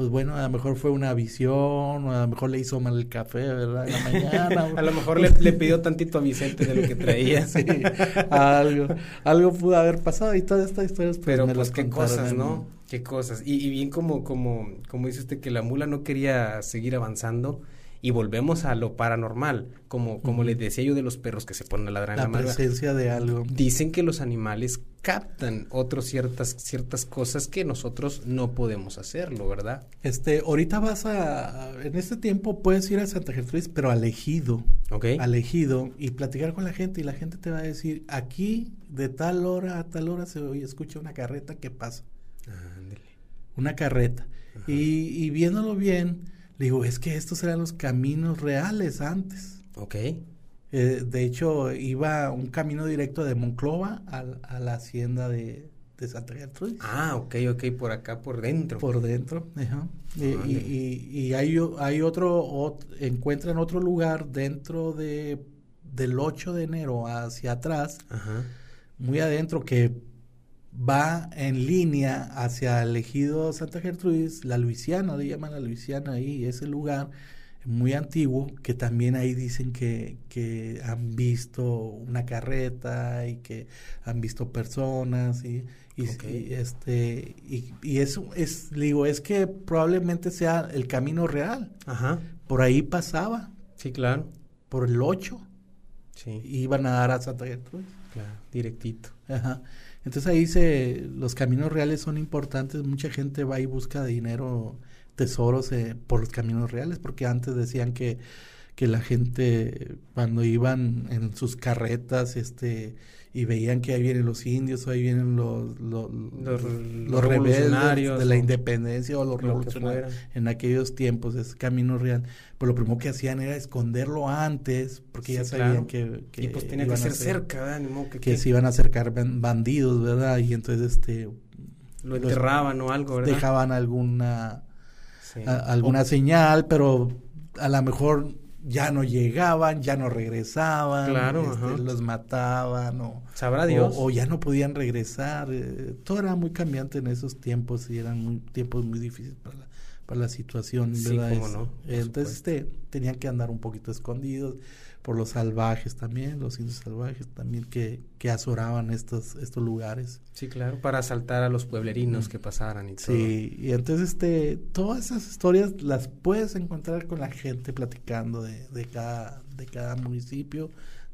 pues bueno, a lo mejor fue una visión, o a lo mejor le hizo mal el café, ¿verdad? En la mañana. a lo mejor le, pidió tantito a Vicente de lo que traía. sí, algo, algo pudo haber pasado y toda esta historia. Pues, Pero pues qué cosas, ¿no? Qué cosas. Y, y, bien como, como, como dice usted que la mula no quería seguir avanzando y volvemos a lo paranormal, como, como les decía yo de los perros que se ponen a ladrar la en la presencia de algo. Dicen que los animales captan otras ciertas, ciertas cosas que nosotros no podemos hacerlo, ¿verdad? Este, ahorita vas a, en este tiempo puedes ir a Santa Gertrudis, pero al ejido, Ok. al ejido y platicar con la gente y la gente te va a decir, aquí de tal hora a tal hora se oye, escucha una carreta que pasa, Ándele. una carreta. Y, y viéndolo bien, digo, es que estos eran los caminos reales antes. Ok. Eh, de hecho, iba un camino directo de Monclova al- a, la hacienda de, de Santa Gertrudis. Ah, ok, ok, por acá, por dentro. Por dentro, ajá. Y, y- Ándale. y- y hay, hay otro, ot- encuentran otro lugar dentro de, del 8 de enero hacia atrás, Ajá. muy adentro, que va en línea hacia el ejido Santa Gertrudis, la Luisiana, le llaman la Luisiana ahí, ese lugar muy antiguo, que también ahí dicen que, que han visto una carreta y que han visto personas y, y- Ok. y, este y, y eso es digo es que probablemente sea el camino real Ajá. por ahí pasaba Sí, claro. por el 8 Sí, iban a dar a Santa Gertrudis claro. Directito. Ajá. Entonces ahí se, los caminos reales son importantes. Mucha gente va y busca dinero, tesoros eh, por los caminos reales, porque antes decían que, que la gente cuando iban en sus carretas, este, y veían que ahí vienen los indios, ahí vienen los, los, revolucionarios, de la independencia o los revolucionarios en aquellos tiempos, es camino real. Pues lo primero que hacían era esconderlo antes, porque ya sabían claro. que, que y pues tenía que ser ser- cerca, ¿verdad? Modo que, que que se iban a acercar ban- bandidos, ¿verdad? Y entonces este lo enterraban o algo, ¿verdad? dejaban alguna Sí. a- alguna señal, pero a lo mejor ya no llegaban, ya no regresaban, Claro, este, los mataban o, Sabrá Dios. o, o ya no podían regresar. eh, todo era muy cambiante en esos tiempos y eran muy, tiempos muy difíciles para la, para la situación, entonces este, tenían que andar un poquito escondidos por los salvajes también, los indios salvajes también que, que azoraban estos, estos lugares. Sí, claro, para asaltar a los pueblerinos que pasaran y todo. Sí, y entonces este, todas esas historias las puedes encontrar con la gente platicando de, de cada, de cada municipio,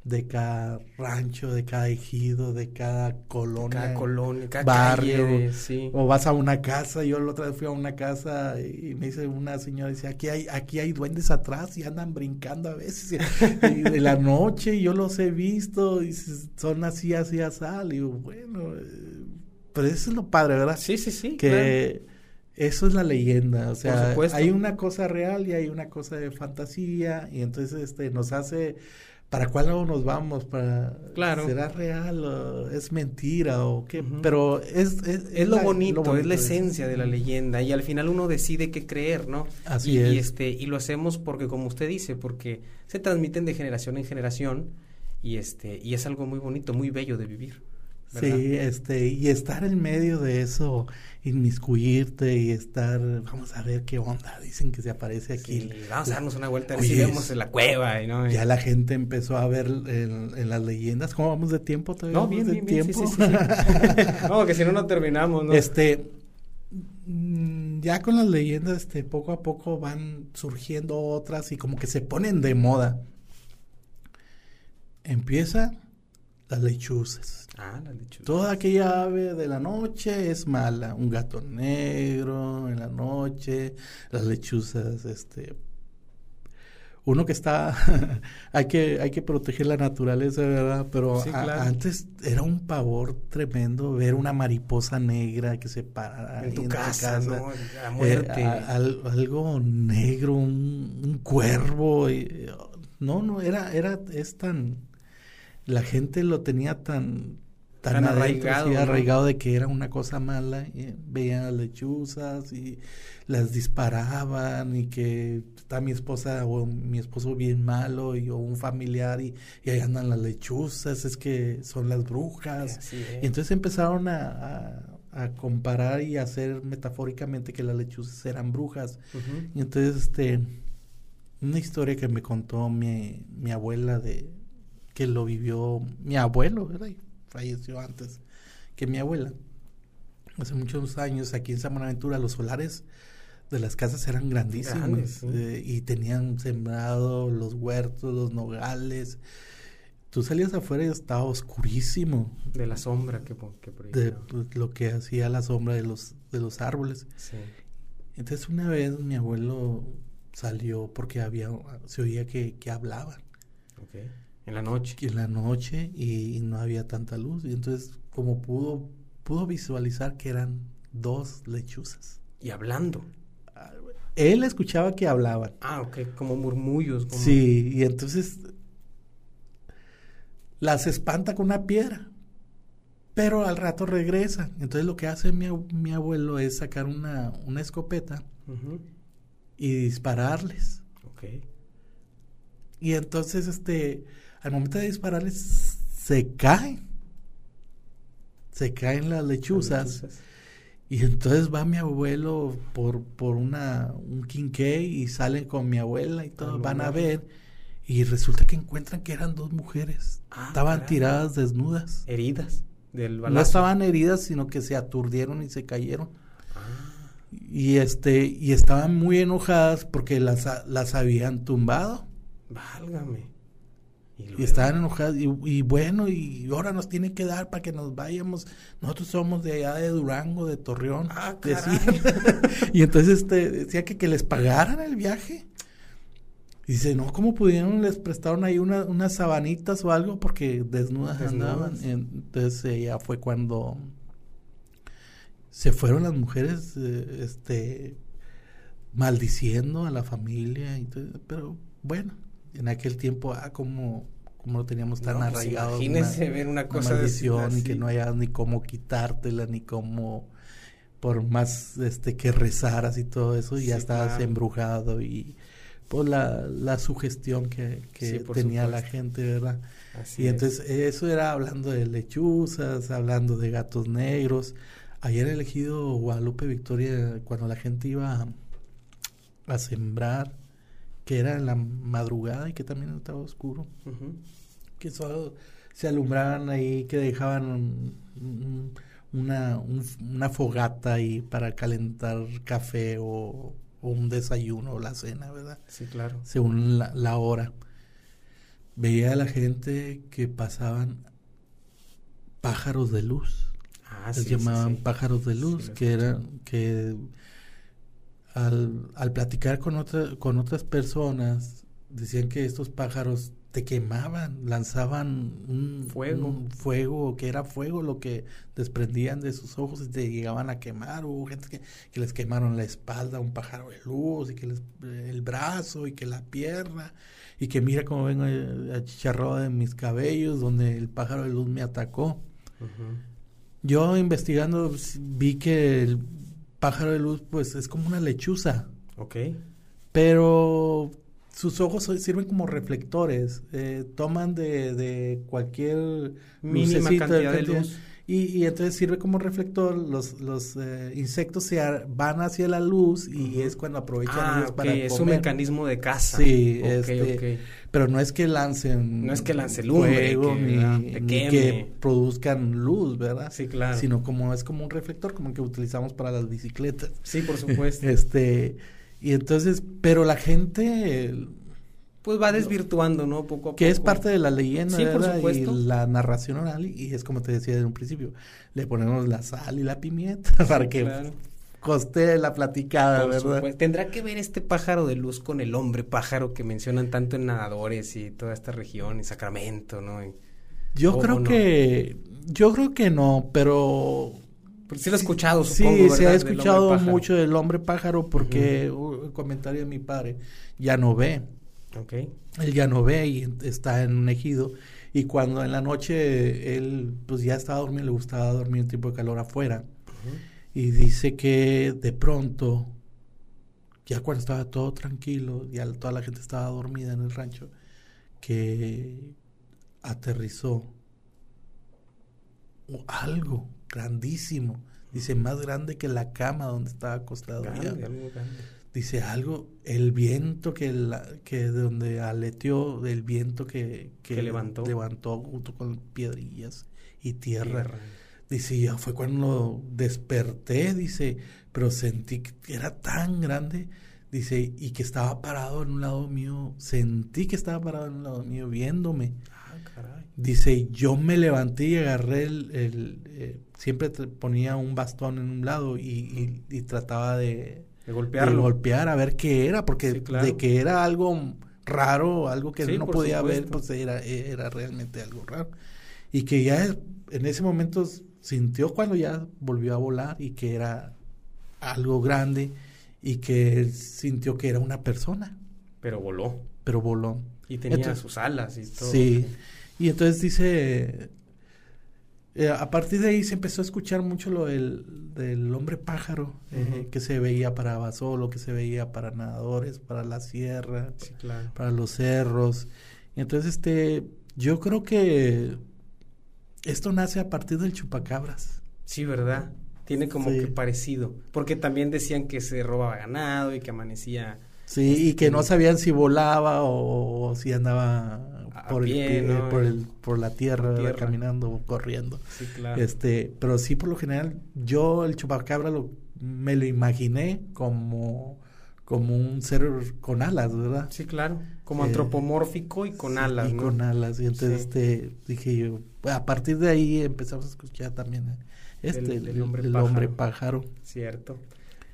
de cada rancho, de cada ejido, de cada colonia. Cada colonia, cada barrio, calle, de- sí. O vas a una casa, yo la otra vez fui a una casa y me dice una señora, dice, aquí hay, aquí hay duendes atrás y andan brincando a veces. Y, de la noche yo los he visto y son así, así, así. Y digo, bueno, eh, pero eso es lo padre, ¿verdad? Sí, sí, sí. claro. que eso es la leyenda, o sea, hay una cosa real y hay una cosa de fantasía y entonces este nos hace para cuál lado nos vamos para Claro. será real o es mentira o qué, pero es es, Es lo la- bonito, es la esencia de la leyenda y al final uno decide qué creer, ¿no? Así y, es. Y este y lo hacemos porque como usted dice, porque se transmiten de generación en generación y este y es algo muy bonito, muy bello de vivir. ¿Verdad? Sí, este, y estar en medio de eso, inmiscuirte y estar, vamos a ver qué onda, dicen que se aparece aquí. Sí, vamos a darnos una vuelta a ver Oye, si vemos en la cueva y no. Ya la gente empezó a ver en, en las leyendas. ¿Cómo vamos de tiempo todavía? no, bien, de bien, bien, tiempo? sí, sí, sí. no, que si no no terminamos, ¿no? Este, mm, ya con las leyendas, este, poco a poco van surgiendo otras y como que se ponen de moda. Empieza las lechuzas. Ah, la lechuga. Toda aquella ave de la noche es mala. Un gato negro en la noche, las lechuzas, este. Uno que está, hay que, hay que proteger la naturaleza, ¿verdad? Pero Sí, a- claro. antes era un pavor tremendo ver una mariposa negra que se parara en tu casa, ¿no? A muerte. eh, a- algo negro, un, un cuervo. y- no, no, era, era, es tan, la gente lo tenía tan, tan, Tan adentro, arraigado, sí, ¿no? arraigado de que era una cosa mala. y veían las lechuzas y las disparaban y que está mi esposa o mi esposo bien malo y o un familiar y, y ahí andan las lechuzas, es que son las brujas. Y entonces empezaron a, a- a comparar y a hacer metafóricamente que las lechuzas eran brujas. Y entonces, este, una historia que me contó mi, mi abuela de que lo vivió mi abuelo, ¿verdad? Falleció antes que mi abuela. Hace muchos años aquí en San Buenaventura, los solares de las casas eran grandísimas Grandes, sí. eh, y tenían sembrado los huertos, los nogales. Tú salías afuera y estaba oscurísimo De la sombra que, que de pues, lo que hacía la sombra de los, de los árboles. Sí. Entonces una vez mi abuelo salió porque había se oía que, que hablaban Ok. En la noche. en la noche y, y no había tanta luz. Y entonces como pudo, pudo visualizar que eran dos lechuzas. Y hablando. Él escuchaba que hablaban. Ah, ok. Como murmullos. Como... Sí, y entonces las espanta con una piedra. Pero al rato regresan. Entonces lo que hace mi, mi abuelo es sacar una, una escopeta y dispararles. Ok. Y entonces, este, al momento de dispararles, se caen. Se caen las lechuzas. Lechuzas. Y entonces va mi abuelo por, por una, un quinqué y salen con mi abuela y todo, van a ver. Y resulta que encuentran que eran dos mujeres. Ah, estaban tiradas desnudas. Heridas del balazo. No estaban heridas, sino que se aturdieron y se cayeron. Ah, Y este, y estaban muy enojadas porque las, las habían tumbado. válgame. Y, estaban enojadas. Y, y bueno, y ahora nos tiene que dar para que nos vayamos. Nosotros somos de allá de Durango, de Torreón. Ah, decían. y entonces este, decía que, que les pagaran el viaje. Y dice, no, ¿cómo pudieron? Les prestaron ahí una- unas sabanitas o algo porque desnudas, Desnudas. andaban. Entonces eh, ya fue cuando se fueron las mujeres, eh, este, maldiciendo a la familia. y todo, pero bueno, en aquel tiempo, ah, como, como lo teníamos tan No, pues, arraigado. imagínese ver una cosa de- maldición y que no hayas ni cómo quitártela, ni cómo, por más este que rezaras y todo eso, ya Sí, estabas claro. embrujado y por la, la sugestión que, que Sí, tenía la gente, ¿verdad? Así y es. entonces eso era hablando de lechuzas, hablando de gatos negros. Ayer elegido Guadalupe Victoria, cuando la gente iba a, a sembrar, que era en la madrugada y que también estaba oscuro, que solo se alumbraban ahí, que dejaban un- un- una, un- una fogata ahí para calentar café o, o un desayuno o la cena, ¿verdad? Sí, claro. según la, la hora. Veía a la gente que pasaban pájaros de luz. Ah, Les sí, llamaban sí. pájaros de luz, que escuché. eran que al, al platicar con otra, con otras personas decían que estos pájaros te quemaban, lanzaban un Fuego. un fuego, que era fuego lo que desprendían de sus ojos y te llegaban a quemar. Hubo gente que, que les quemaron la espalda, un pájaro de luz, y que les, el brazo, y que la pierna, y que mira cómo vengo achicharrado de mis cabellos, donde el pájaro de luz me atacó. Yo investigando pues, vi que el pájaro de luz pues es como una lechuza, Ok. pero sus ojos sirven como reflectores, eh, toman de, de cualquier Mínima cantidad de luz. Y, y entonces sirve como reflector, los, los eh, insectos se van hacia la luz y es cuando aprovechan Ah, ellos para Es un comer. mecanismo de caza. Sí, este. Pero no es que lancen No es que lance lumbre, fuego, que, ni, ¿verdad? ni te que produzcan luz, ¿verdad? Sí, claro. Sino como es como un reflector, como el que utilizamos para las bicicletas. Sí, por supuesto. Este, y entonces, pero la gente, pues va desvirtuando, ¿no? Poco a poco. que es parte de la leyenda, Sí, por ¿verdad? supuesto. Y la narración oral, y es como te decía desde un principio, le ponemos la sal y la pimienta para que Claro. coste la platicada, Por ¿verdad? supuesto. ¿Tendrá que ver este pájaro de luz con el hombre pájaro que mencionan tanto en nadadores y toda esta región, y Sacramento, ¿no? Y- Yo ¿O- creo no? que, yo creo que no, pero Porque sí lo he escuchado, Sí, se ha escuchado mucho del hombre pájaro porque uh, el comentario de mi padre ya no ve, Ok. él ya no ve y está en un ejido. Y cuando en la noche él pues ya estaba dormido, le gustaba dormir en tiempo de calor afuera. Y dice que de pronto, ya cuando estaba todo tranquilo, ya toda la gente estaba dormida en el rancho, que aterrizó algo grandísimo. Dice, más grande que la cama donde estaba acostado. ya. Grande, algo grande. Dice algo, el viento que, la, que de donde aleteó, el viento que, Que levantó. levantó junto con piedrillas y tierra. Tierra. dice, ya fue cuando desperté, dice, pero sentí que era tan grande, dice, y que estaba parado en un lado mío, sentí que estaba parado en un lado mío viéndome. Ah, dice, yo me levanté y agarré el, el eh, siempre ponía un bastón en un lado y, y, trataba de, de golpearlo. golpear a ver qué era, porque de que era algo raro, algo que no podía ver, pues era, era realmente algo raro. Y que ya en ese momento sintió cuando ya volvió a volar y que era algo grande y que él sintió que era una persona. Pero voló. Pero voló. Y tenía sus alas y todo. Sí. Y entonces dice, eh, a partir de ahí se empezó a escuchar mucho lo del, del hombre pájaro, eh, que se veía para Basolo, que se veía para nadadores, para la sierra, para los cerros. Y entonces, este, yo creo que esto nace a partir del chupacabras. Sí, ¿verdad? Tiene como que parecido. Porque también decían que se robaba ganado y que amanecía. Sí, y que no sabían si volaba o si andaba por, el, por, el, por la tierra, caminando o corriendo. Sí, claro. Este, pero sí, por lo general, yo el chupacabra lo, me lo imaginé como, como un ser con alas, ¿verdad? Sí, claro. Como eh, antropomórfico y con alas. Y con alas. Y entonces este, dije yo, a partir de ahí empezamos a escuchar también eh, este, el, hombre, hombre pájaro. Cierto.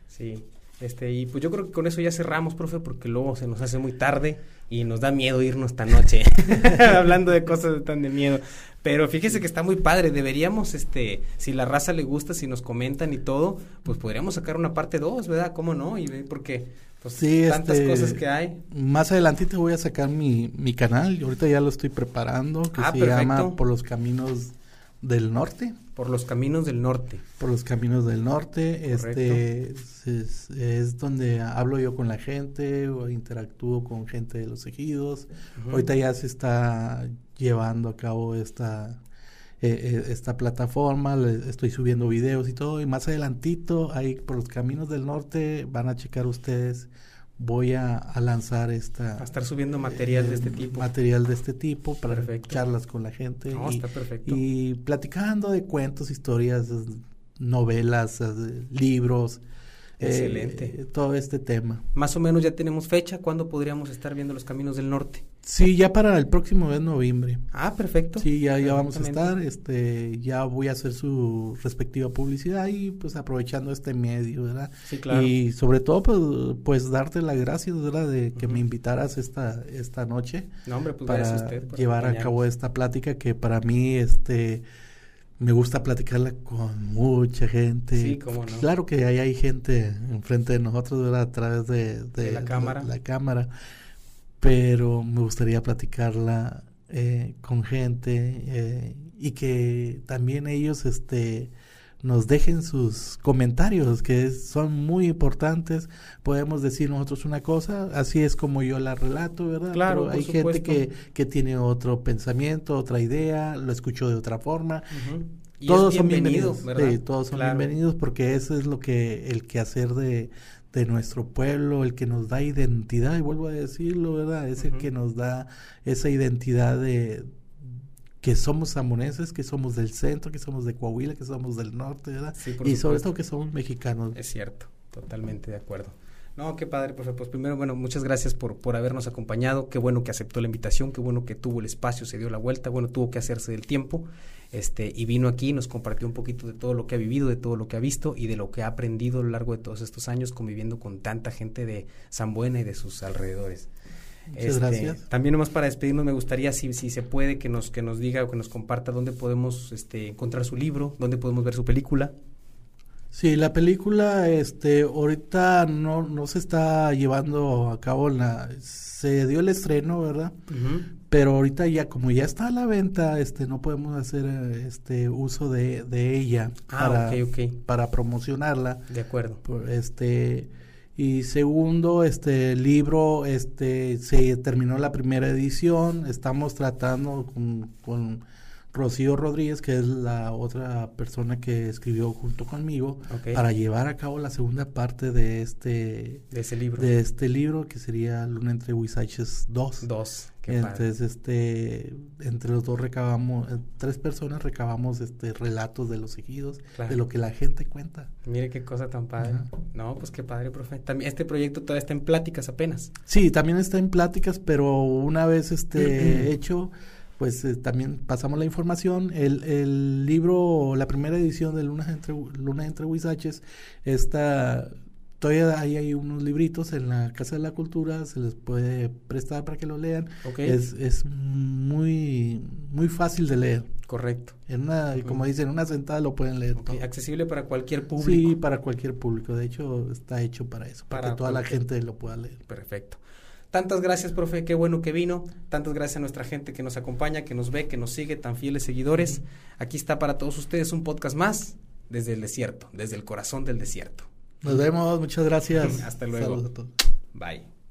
Sí. Este, y pues yo creo que con eso ya cerramos, profe, porque luego se nos hace muy tarde y nos da miedo irnos esta noche hablando de cosas tan de miedo. Pero fíjese que está muy padre, deberíamos, este, si la raza le gusta, si nos comentan y todo, pues podríamos sacar una parte dos, ¿verdad? ¿Cómo no? Y porque pues sí, tantas este, cosas que hay. Más adelantito voy a sacar mi, mi canal, y ahorita ya lo estoy preparando, que ah, se llama Por los Caminos del Norte. Por los caminos del norte. Por los caminos del norte. Este es, donde hablo yo con la gente, o interactúo con gente de los ejidos. Ahorita ya se está llevando a cabo esta, eh, eh, esta plataforma, estoy subiendo videos y todo. Y más adelantito, ahí por los caminos del norte, van a checar ustedes voy a, lanzar esta... A estar subiendo material de este eh, tipo. Material de este tipo para charlas con la gente. y, está perfecto. Y platicando de cuentos, historias, novelas, eh, libros, Excelente. Eh, todo este tema. Más o menos ya tenemos fecha, ¿cuándo podríamos estar viendo los caminos del norte? Sí, ya para el próximo mes noviembre. Ah, perfecto. Sí, ya, ya vamos a estar, este, ya voy a hacer su respectiva publicidad y pues aprovechando este medio, ¿verdad? Sí, claro. Y sobre todo pues, pues darte las gracias, ¿verdad? De que me invitaras esta, esta noche. No, hombre, pues para usted llevar a cabo esta plática que para mí, este, me gusta platicarla con mucha gente. Sí, cómo no. Claro que ahí hay gente enfrente de nosotros, ¿verdad? A través de, la cámara. la, cámara. Pero me gustaría platicarla eh, con gente eh, y que también ellos, este, nos dejen sus comentarios, que son muy importantes. Podemos decir nosotros una cosa, así es como yo la relato, ¿verdad? Claro, hay gente que, que tiene otro pensamiento, otra idea, lo escuchó de otra forma. todos son bienvenidos, sí, todos son bienvenidos porque eso es lo que el quehacer de, de nuestro pueblo, el que nos da identidad, y vuelvo a decirlo, ¿verdad? Es el que nos da esa identidad de, que somos samoneses, que somos del centro, que somos de Coahuila, que somos del norte, ¿verdad? y sobre todo que somos mexicanos. Es cierto, totalmente de acuerdo. No, qué padre, profe. Pues primero, bueno, muchas gracias por, por habernos acompañado. Qué bueno que aceptó la invitación, qué bueno que tuvo el espacio, se dio la vuelta, bueno, tuvo que hacerse del tiempo. Este, y vino aquí, nos compartió un poquito de todo lo que ha vivido, de todo lo que ha visto y de lo que ha aprendido a lo largo de todos estos años conviviendo con tanta gente de San Buena y de sus alrededores. Muchas este, gracias. También nomás para despedirnos me gustaría si, si se puede que nos, que nos diga o que nos comparta dónde podemos este, encontrar su libro, dónde podemos ver su película. Sí, la película, este, ahorita no, no se está llevando a cabo la, se dio el estreno, ¿verdad? Pero ahorita ya, como ya está a la venta, este, no podemos hacer, este, uso de, de ella ah, para, para promocionarla. De acuerdo. Por, este, y segundo, este libro, este, se terminó la primera edición, estamos tratando con, Rocío Rodríguez, que es la otra persona que escribió junto conmigo para llevar a cabo la segunda parte de este De ese libro. de este libro que sería Luna entre Huizaches 2. Dos. Qué padre. Entonces, este, entre los dos recabamos, eh, tres personas recabamos este relatos de los ejidos, Claro. de lo que la gente cuenta. Mire qué cosa tan padre. No, pues qué padre, profe. También este proyecto todavía está en pláticas apenas. Sí, también está en pláticas, pero una vez este hecho, pues eh, también pasamos la información. El, el libro, la primera edición de Luna entre, Luna entre Huizaches, está, todavía ahí hay unos libritos en la Casa de la Cultura, se les puede prestar para que lo lean. Es, es muy, muy fácil de leer. Correcto. En una, como dicen, en una sentada lo pueden leer todo. Accesible para cualquier público. Sí, para cualquier público. De hecho, está hecho para eso, para, Para que toda la gente lo pueda leer. Perfecto. Tantas gracias, profe. Qué bueno que vino. Tantas gracias a nuestra gente que nos acompaña, que nos ve, que nos sigue, tan fieles seguidores. Aquí está para todos ustedes un podcast más desde el desierto, desde el corazón del desierto. Nos vemos, muchas gracias. Hasta luego. Saludos a todos. Bye.